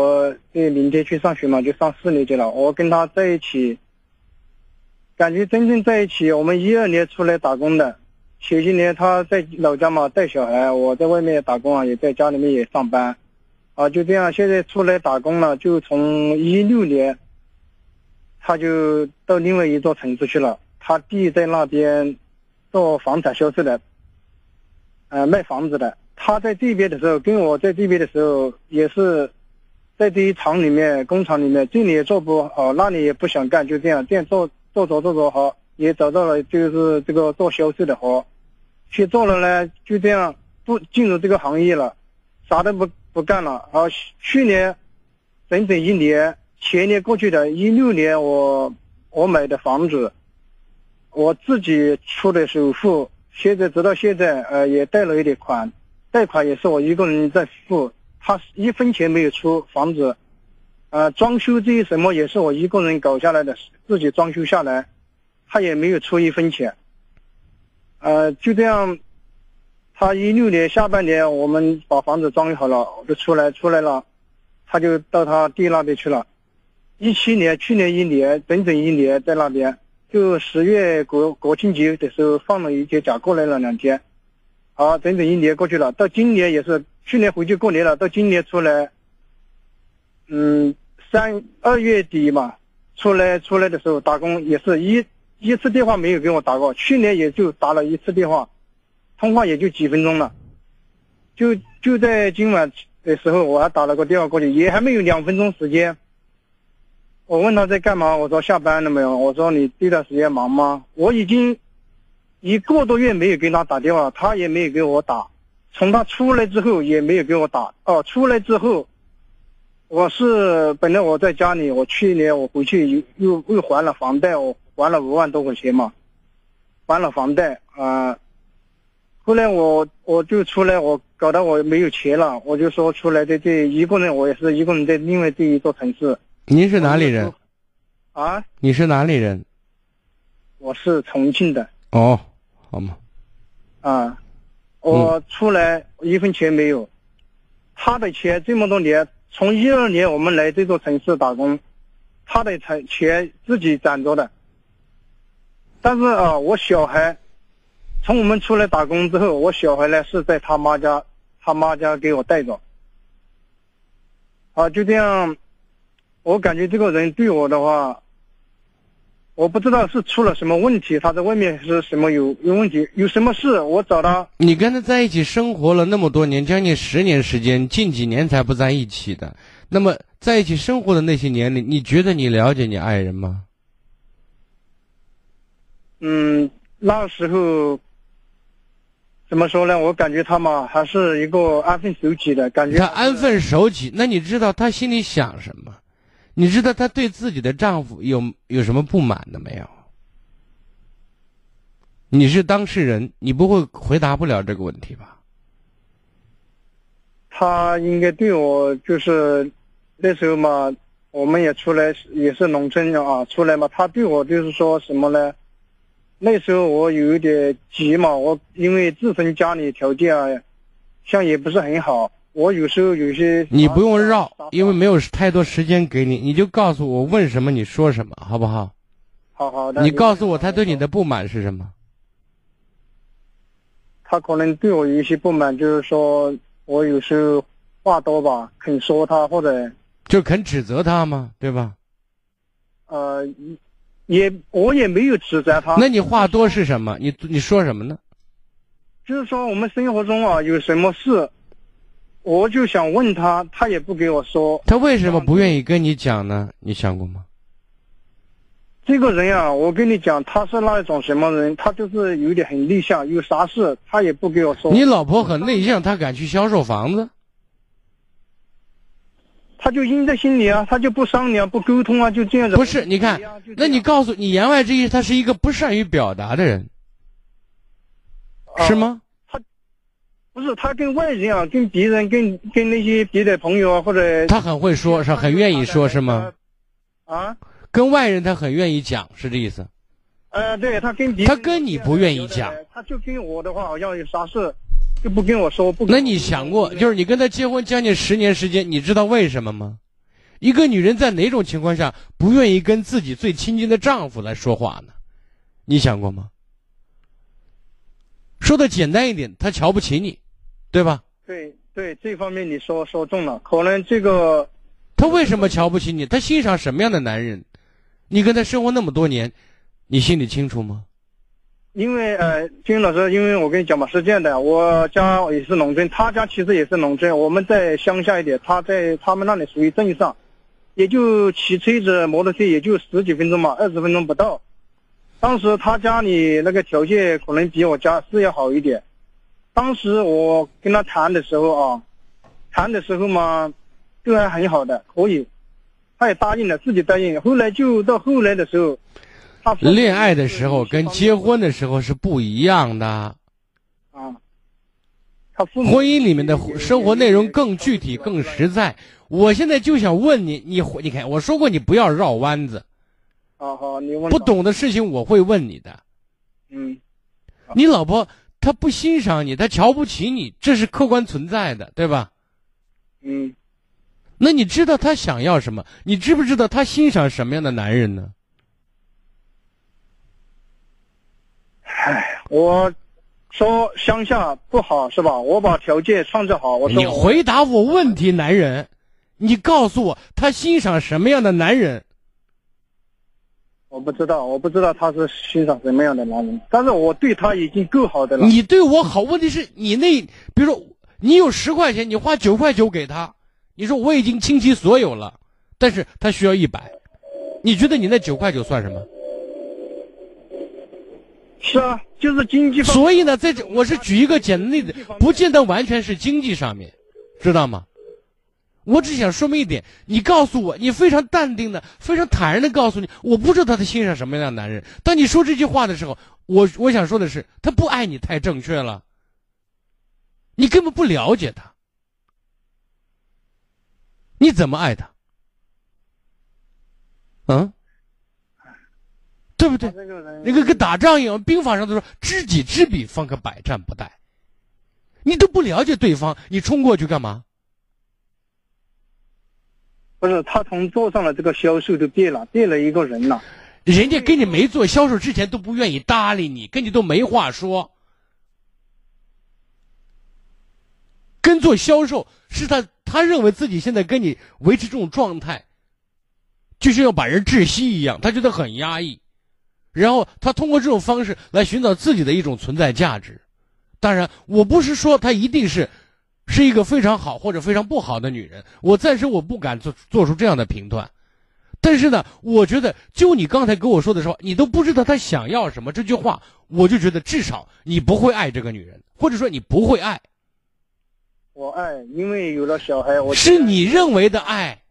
这明天去上学嘛，就上四年级了。我跟他在一起，感觉真正在一起，我们一二年出来打工的，前些年他在老家嘛带小孩，我在外面打工啊，也在家里面也上班，啊，就这样，现在出来打工了，就从一六年，他就到另外一座城市去了，他弟在那边。做房产销售的，呃，卖房子的。他在这边的时候，跟我在这边的时候，也是在这一厂里面、工厂里面，这里也做不好，那里也不想干，就这样，这样做做着做着好，也找到了就是这个做销售的活，去做了呢，就这样不进入这个行业了，啥都不不干了。啊，去年整整一年，前年过去的一六年，我我买的房子。我自己出的首付，现在直到现在，呃，也贷了一点款，贷款也是我一个人在付，他一分钱没有出房子，呃，装修这些什么也是我一个人搞下来的，自己装修下来，他也没有出一分钱，呃，就这样，他一六年下半年我们把房子装修好了，就出来出来了，他就到他弟那边去了，一七年去年一年整整一年在那边。就十月国国庆节的时候放了一节假过来了两天，好，整整一年过去了。到今年也是，去年回去过年了，到今年出来，嗯，三二月底嘛，出来出来的时候打工也是一一次电话没有给我打过，去年也就打了一次电话，通话也就几分钟了，就就在今晚的时候我还打了个电话过去，也还没有两分钟时间。我问他在干嘛，我说下班了没有？我说你这段时间忙吗？我已经一个多月没有给他打电话，他也没有给我打。从他出来之后也没有给我打。哦，出来之后，我是本来我在家里，我去年我回去又又又还了房贷，我还了五万多块钱嘛，还了房贷啊。后来我我就出来，我搞得我没有钱了，我就说出来在这一个人，我也是一个人在另外这一座城市。您是哪里人？啊？你是哪里人？我是重庆的。哦，好嘛。啊，我出来一分钱没有，他的钱这么多年，从一二年我们来这座城市打工，他的钱钱自己攒着的。但是啊，我小孩从我们出来打工之后，我小孩呢是在他妈家，他妈家给我带着。啊，就这样。我感觉这个人对我的话，我不知道是出了什么问题，他在外面是什么有有问题，有什么事我找他。你跟他在一起生活了那么多年，将近十年时间，近几年才不在一起的。那么在一起生活的那些年里，你觉得你了解你爱人吗？嗯，那时候怎么说呢？我感觉他嘛还是一个安分守己的感觉。他安分守己，那你知道他心里想什么？你知道她对自己的丈夫有有什么不满的没有？你是当事人，你不会回答不了这个问题吧？他应该对我就是那时候嘛，我们也出来也是农村人啊，出来嘛，他对我就是说什么呢？那时候我有一点急嘛，我因为自身家里条件啊，像也不是很好。我有时候有些你不用绕，因为没有太多时间给你，你就告诉我问什么你说什么，好不好？好好的。你告诉我他对你的不满是什么？他可能对我有一些不满，就是说我有时候话多吧，肯说他或者就肯指责他嘛？对吧？呃，也我也没有指责他。那你话多是什么？你你说什么呢？就是说我们生活中啊有什么事。我就想问他，他也不给我说。他为什么不愿意跟你讲呢？你想过吗？这个人啊，我跟你讲，他是那一种什么人？他就是有点很内向，有啥事他也不给我说。你老婆很内向，她敢去销售房子？他就阴在心里啊，他就不商量、不沟通啊，就这样子。不是，你看，那你告诉你言外之意，他是一个不善于表达的人，是吗？他不是他跟外人啊，跟别人、跟跟那些别的朋友啊，或者他很会说，是很愿意说，是吗？啊，跟外人他很愿意讲，是这意思？呃，对他跟别他跟你不愿意讲，他就跟我的话，好像有啥事就不跟我说。不，那你想过，就是你跟他结婚将近十年时间，你知道为什么吗？一个女人在哪种情况下不愿意跟自己最亲近的丈夫来说话呢？你想过吗？说的简单一点，他瞧不起你。对吧？对对，这方面你说说中了。可能这个他为什么瞧不起你？他欣赏什么样的男人？你跟他生活那么多年，你心里清楚吗？因为呃，金老师，因为我跟你讲嘛，是这样的，我家也是农村，他家其实也是农村，我们在乡下一点，他在他们那里属于镇上，也就骑车子、摩托车也就十几分钟嘛，二十分钟不到。当时他家里那个条件可能比我家是要好一点。当时我跟他谈的时候啊，谈的时候嘛，都还很好的，可以，他也答应了，自己答应。后来就到后来的时候，恋爱的时候跟结婚的时候是不一样的。啊，婚姻里面的生活内容更具体、更实在。我现在就想问你，你你看我说过你不要绕弯子。好好，你。不懂的事情我会问你的。嗯。你老婆。她不欣赏你，她瞧不起你，这是客观存在的，对吧？嗯。那你知道她想要什么？你知不知道她欣赏什么样的男人呢？唉，我说乡下不好是吧？我把条件创造好。我说你回答我问题，男人，你告诉我他欣赏什么样的男人？我不知道，我不知道他是欣赏什么样的男人，但是我对他已经够好的了。你对我好，问题是你那，比如说你有十块钱，你花九块九给他，你说我已经倾其所有了，但是他需要一百，你觉得你那九块九算什么？是啊，就是经济。所以呢，在这我是举一个简单例子，不见得完全是经济上面，知道吗？我只想说明一点，你告诉我，你非常淡定的、非常坦然的告诉你，我不知道他欣赏什么样的男人。当你说这句话的时候，我我想说的是，他不爱你太正确了，你根本不了解他，你怎么爱他？嗯，对不对？那个跟打仗一样，兵法上都说知己知彼，方可百战不殆。你都不了解对方，你冲过去干嘛？不是他从做上了这个销售就变了，变了一个人了。人家跟你没做销售之前都不愿意搭理你，跟你都没话说。跟做销售是他，他认为自己现在跟你维持这种状态，就像要把人窒息一样，他觉得很压抑。然后他通过这种方式来寻找自己的一种存在价值。当然，我不是说她一定是是一个非常好或者非常不好的女人，我暂时我不敢做做出这样的评断。但是呢，我觉得就你刚才跟我说的时候，你都不知道她想要什么这句话，我就觉得至少你不会爱这个女人，或者说你不会爱。我爱，因为有了小孩，我是你认为的爱。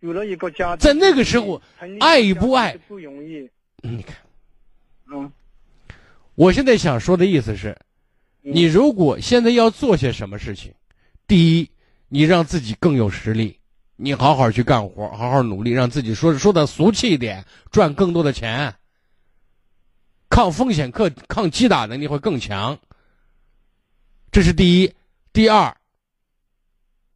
有了一个家，在那个时候，爱与不爱不容易。你看，嗯，我现在想说的意思是，你如果现在要做些什么事情，第一，你让自己更有实力，你好好去干活，好好努力，让自己说说的俗气一点，赚更多的钱，抗风险、抗抗击打能力会更强。这是第一，第二，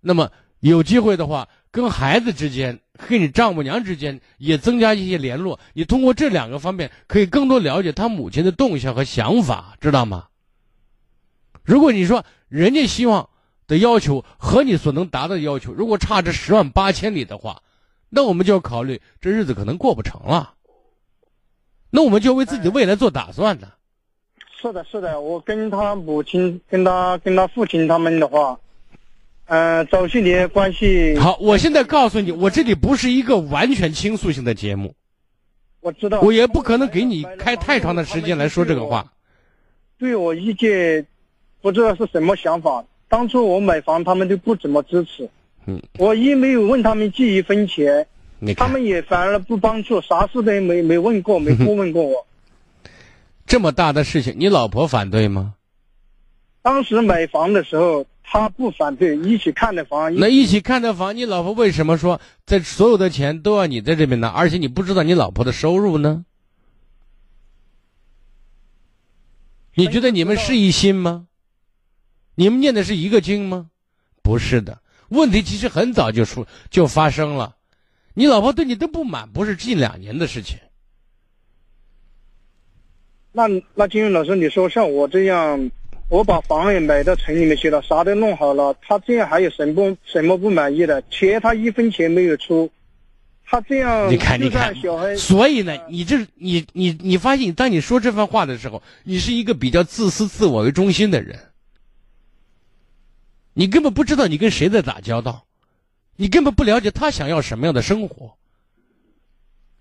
那么有机会的话。跟孩子之间，跟你丈母娘之间也增加一些联络。你通过这两个方面，可以更多了解他母亲的动向和想法，知道吗？如果你说人家希望的要求和你所能达到的要求，如果差这十万八千里的话，那我们就要考虑这日子可能过不成了。那我们就为自己的未来做打算呢。是的，是的，我跟他母亲、跟他、跟他父亲他们的话。嗯，早些年关系好。我现在告诉你，我这里不是一个完全倾诉性的节目。我知道。我也不可能给你开太长的时间来说这个话。对我意见，不知道是什么想法。当初我买房，他们都不怎么支持。嗯。我一没有问他们借一分钱，他们也反而不帮助，啥事都没没问过，没过问过我。这么大的事情，你老婆反对吗？当时买房的时候。他不反对一起看的房，那一起看的房，你老婆为什么说在所有的钱都要你在这边拿，而且你不知道你老婆的收入呢？你觉得你们是一心吗？你们念的是一个经吗？不是的，问题其实很早就出就发生了，你老婆对你的不满不是近两年的事情。那那金庸老师，你说像我这样。我把房也买到城里面去了，啥都弄好了，他这样还有什么什么不满意的？钱他一分钱没有出，他这样你看你看，所以呢，你这你你你发现，当你说这番话的时候，你是一个比较自私、自我为中心的人，你根本不知道你跟谁在打交道，你根本不了解他想要什么样的生活，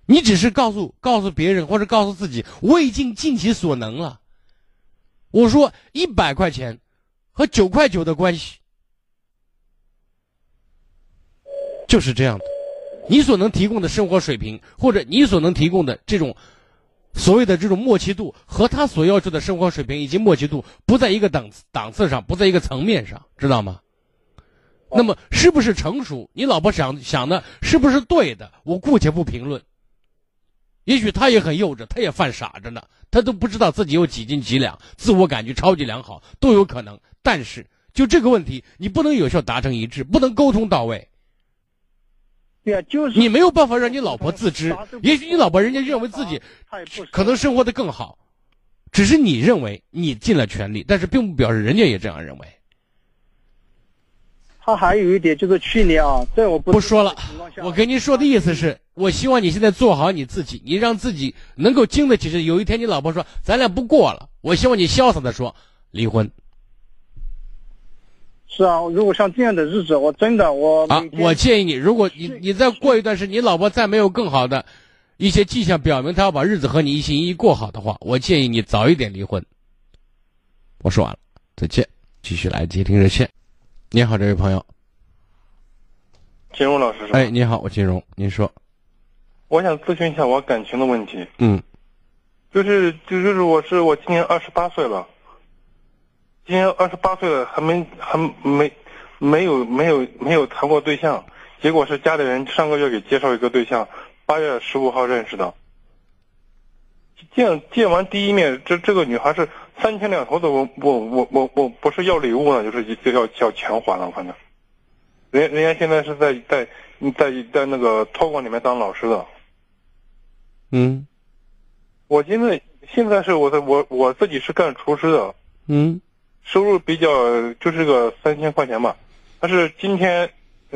你只是告诉告诉别人或者告诉自己，我已经尽其所能了。我说一百块钱和九块九的关系就是这样的，你所能提供的生活水平，或者你所能提供的这种所谓的这种默契度，和他所要求的生活水平以及默契度不在一个档档次上，不在一个层面上，知道吗？那么是不是成熟？你老婆想想的是不是对的？我姑且不评论。也许他也很幼稚，他也犯傻着呢，他都不知道自己有几斤几两，自我感觉超级良好，都有可能。但是就这个问题，你不能有效达成一致，不能沟通到位。对啊，就是你没有办法让你老婆自知。也许你老婆人家认为自己可能生活的更好，只是你认为你尽了全力，但是并不表示人家也这样认为。他还有一点就是去年啊，在我不说了，我跟您说的意思是，我希望你现在做好你自己，你让自己能够经得起。这有一天你老婆说咱俩不过了，我希望你潇洒的说离婚。是啊，如果像这样的日子，我真的我啊，我建议你，如果你你再过一段时间，你老婆再没有更好的一些迹象表明她要把日子和你一心一意过好的话，我建议你早一点离婚。我说完了，再见，继续来接听热线。你好，这位朋友。金融老师是哎，你好，我金融，您说。我想咨询一下我感情的问题。嗯。就是就就是我是我今年二十八岁了，今年二十八岁了，还没还没没有没有没有谈过对象，结果是家里人上个月给介绍一个对象，八月十五号认识的。见见完第一面，这这个女孩是三天两头的，我我我我我不是要礼物呢，就是就要要钱还了，反正。人人家现在是在在在在那个托管里面当老师的。嗯。我现在现在是我的我我自己是干厨师的。嗯。收入比较就是个三千块钱吧，但是今天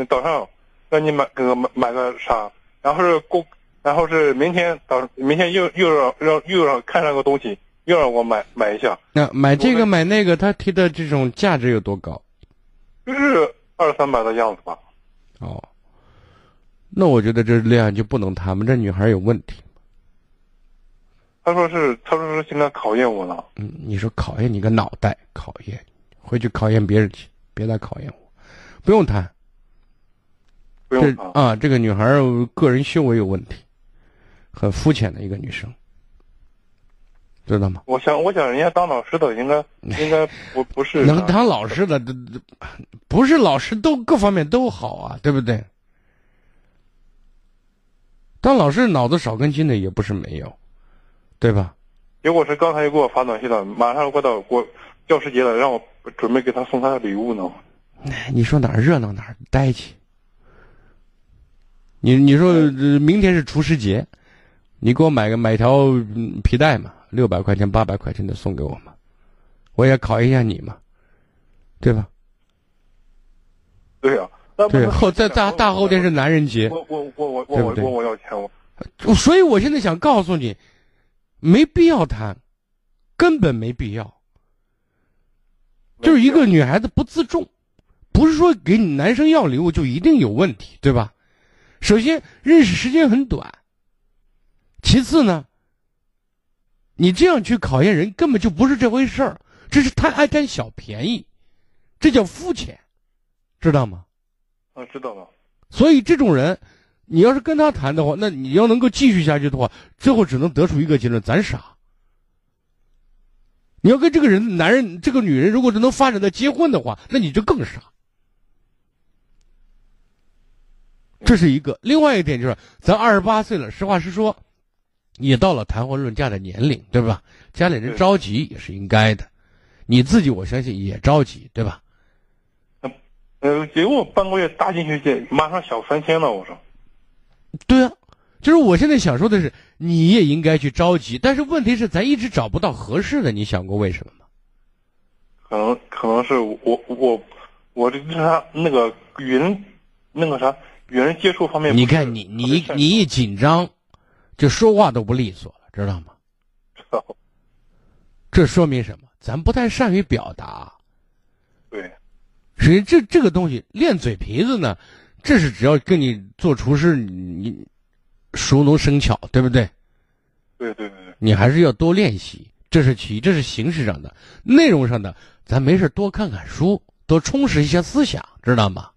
早上让你买个买买个啥，然后是过然后是明天早明天又又让让又让看上个东西，又让我买买一下，那买这个买那个，他提的这种价值有多高？就是二三百的样子吧。哦，那我觉得这恋爱就不能谈嘛，这女孩有问题。他说是，他说是现在考验我呢。嗯，你说考验你个脑袋，考验，回去考验别人去，别来考验我，不用谈。不用谈啊，这个女孩个人修为有问题，很肤浅的一个女生，知道吗？我想，我想人家当老师的应该 应该不不是能当老师的，这这不是老师都各方面都好啊，对不对？当老师脑子少根筋的也不是没有，对吧？结果是刚才又给我发短信了，马上快到过教师节了，让我准备给他送他的礼物呢。你说哪儿热闹哪儿待去。你你说明天是厨师节，你给我买个买条皮带嘛，六百块钱八百块钱的送给我嘛，我也考验一下你嘛，对吧？对呀、对，后在大大后天是男人节，我我我我我我我要钱我。所以我现在想告诉你，没必要谈，根本没必要。就是一个女孩子不自重，不是说给你男生要礼物就一定有问题，对吧？首先认识时间很短，其次呢，你这样去考验人根本就不是这回事儿，这是太爱占小便宜，这叫肤浅，知道吗？啊，知道了。所以这种人，你要是跟他谈的话，那你要能够继续下去的话，最后只能得出一个结论：咱傻。你要跟这个人、男人、这个女人，如果是能发展到结婚的话，那你就更傻。这是一个。另外一点就是，咱二十八岁了，实话实说，也到了谈婚论嫁的年龄，对吧？家里人着急也是应该的，你自己我相信也着急，对吧？呃，结果半个月搭进去这，马上小三千了，我说。对啊，就是我现在想说的是，你也应该去着急，但是问题是，咱一直找不到合适的，你想过为什么吗？可能可能是我我我这是他那个与人那个啥与人接触方面你看你你你一紧张，就说话都不利索了，知道吗？这说明什么？咱不太善于表达。对，所以这这个东西练嘴皮子呢，这是只要跟你做厨师，你你熟能生巧，对不对？对对对对，你还是要多练习，这是其一，这是形式上的，内容上的，咱没事多看看书，多充实一下思想，知道吗？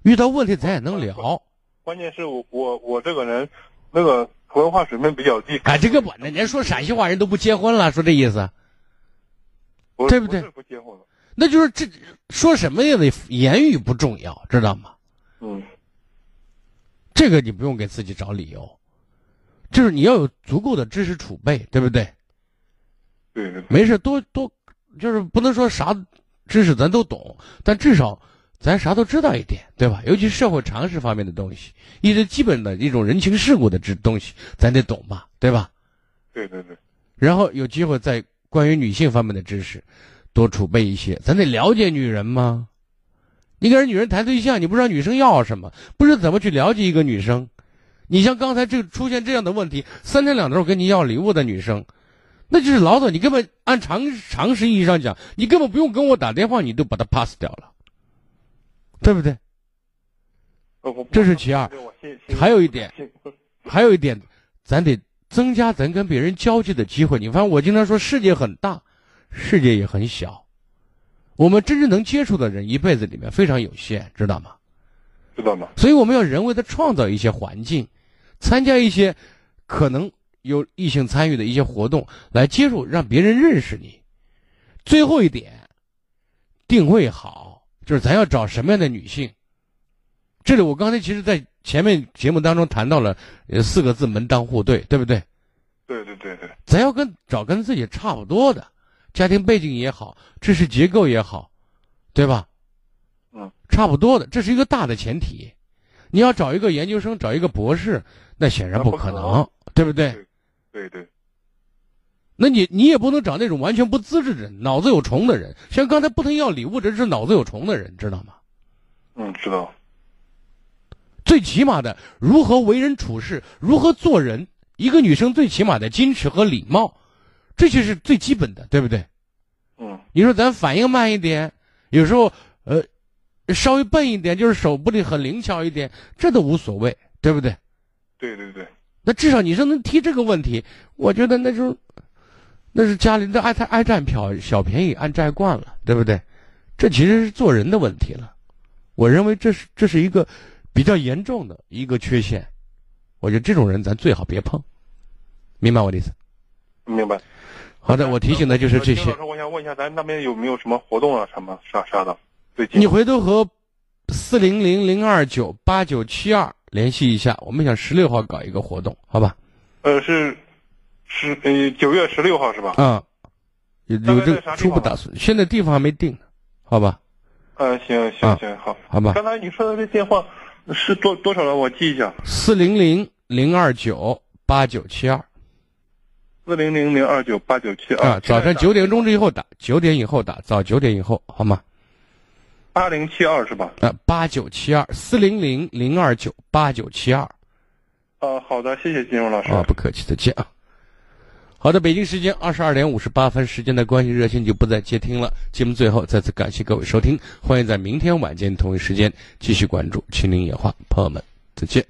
遇到问题咱也能聊。关键是我我我这个人那个文化水平比较低。哎，这个不那人说陕西话人都不结婚了，说这意思，不对不对是不结婚了。那就是这说什么也得言语不重要，知道吗？嗯，这个你不用给自己找理由，就是你要有足够的知识储备，对不对？对对对，没事多多，就是不能说啥知识咱都懂，但至少咱啥都知道一点，对吧？尤其社会常识方面的东西，一些基本的一种人情世故的知东西，咱得懂吧，对吧？对对对，然后有机会在关于女性方面的知识多储备一些，咱得了解女人吗？你跟人女人谈对象，你不知道女生要什么，不知道怎么去了解一个女生。你像刚才这出现这样的问题，三天两头跟你要礼物的女生，那就是老早你根本按常常识意义上讲，你根本不用跟我打电话，你都把她 pass 掉了，对不对？这是其二，还有一点，还有一点，咱得增加咱跟别人交际的机会。你发现我经常说，世界很大，世界也很小，我们真正能接触的人，一辈子里面非常有限，知道吗？知道吗？所以我们要人为的创造一些环境，参加一些可能有异性参与的一些活动，来接触，让别人认识你。最后一点，定位好，就是咱要找什么样的女性。这里我刚才其实，在前面节目当中谈到了呃四个字“门当户对”，对不对？对对对对，咱要跟找跟自己差不多的，家庭背景也好，知识结构也好，对吧？嗯，差不多的，这是一个大的前提。你要找一个研究生，找一个博士，那显然不可能，对不对？对对，那你你也不能找那种完全不资质的人，脑子有虫的人。像刚才不能要礼物，这是脑子有虫的人，知道吗？嗯，知道。最起码的如何为人处事，如何做人，一个女生最起码的矜持和礼貌，这些是最基本的，对不对？嗯，你说咱反应慢一点，有时候呃稍微笨一点，就是手不得很灵巧一点，这都无所谓，对不对？对对对，那至少你说能提这个问题，我觉得那就那是家里那爱爱占小小便宜，爱占惯了，对不对？这其实是做人的问题了。我认为这是这是一个比较严重的一个缺陷，我觉得这种人咱最好别碰，明白我的意思？明白。好的，我提醒的就是这些老。师，我想问一下，咱那边有没有什么活动啊，什么啥啥的？最近你回头和四零零零二九八九七二联系一下，我们想十六号搞一个活动，好吧？呃是十呃九月十六号是吧？啊、有有这个初步打算，现在地方还没定呢，好吧？嗯，行行啊行，好，好吧刚才你说的这电话是多多少了？我记一下，四零零零二九八九七二四零零零二九八九七啊，早上九点钟之后打，九点以后打，早九点以后，好吗？八零七二是吧？啊，八九七二四零零零二九八九七二呃，好的，谢谢金融老师。啊，不客气，再见啊。好的，北京时间二十二点五十八分，时间的关系，热线就不再接听了。节目最后再次感谢各位收听，欢迎在明天晚间同一时间继续关注《秦岭野话》，朋友们再见。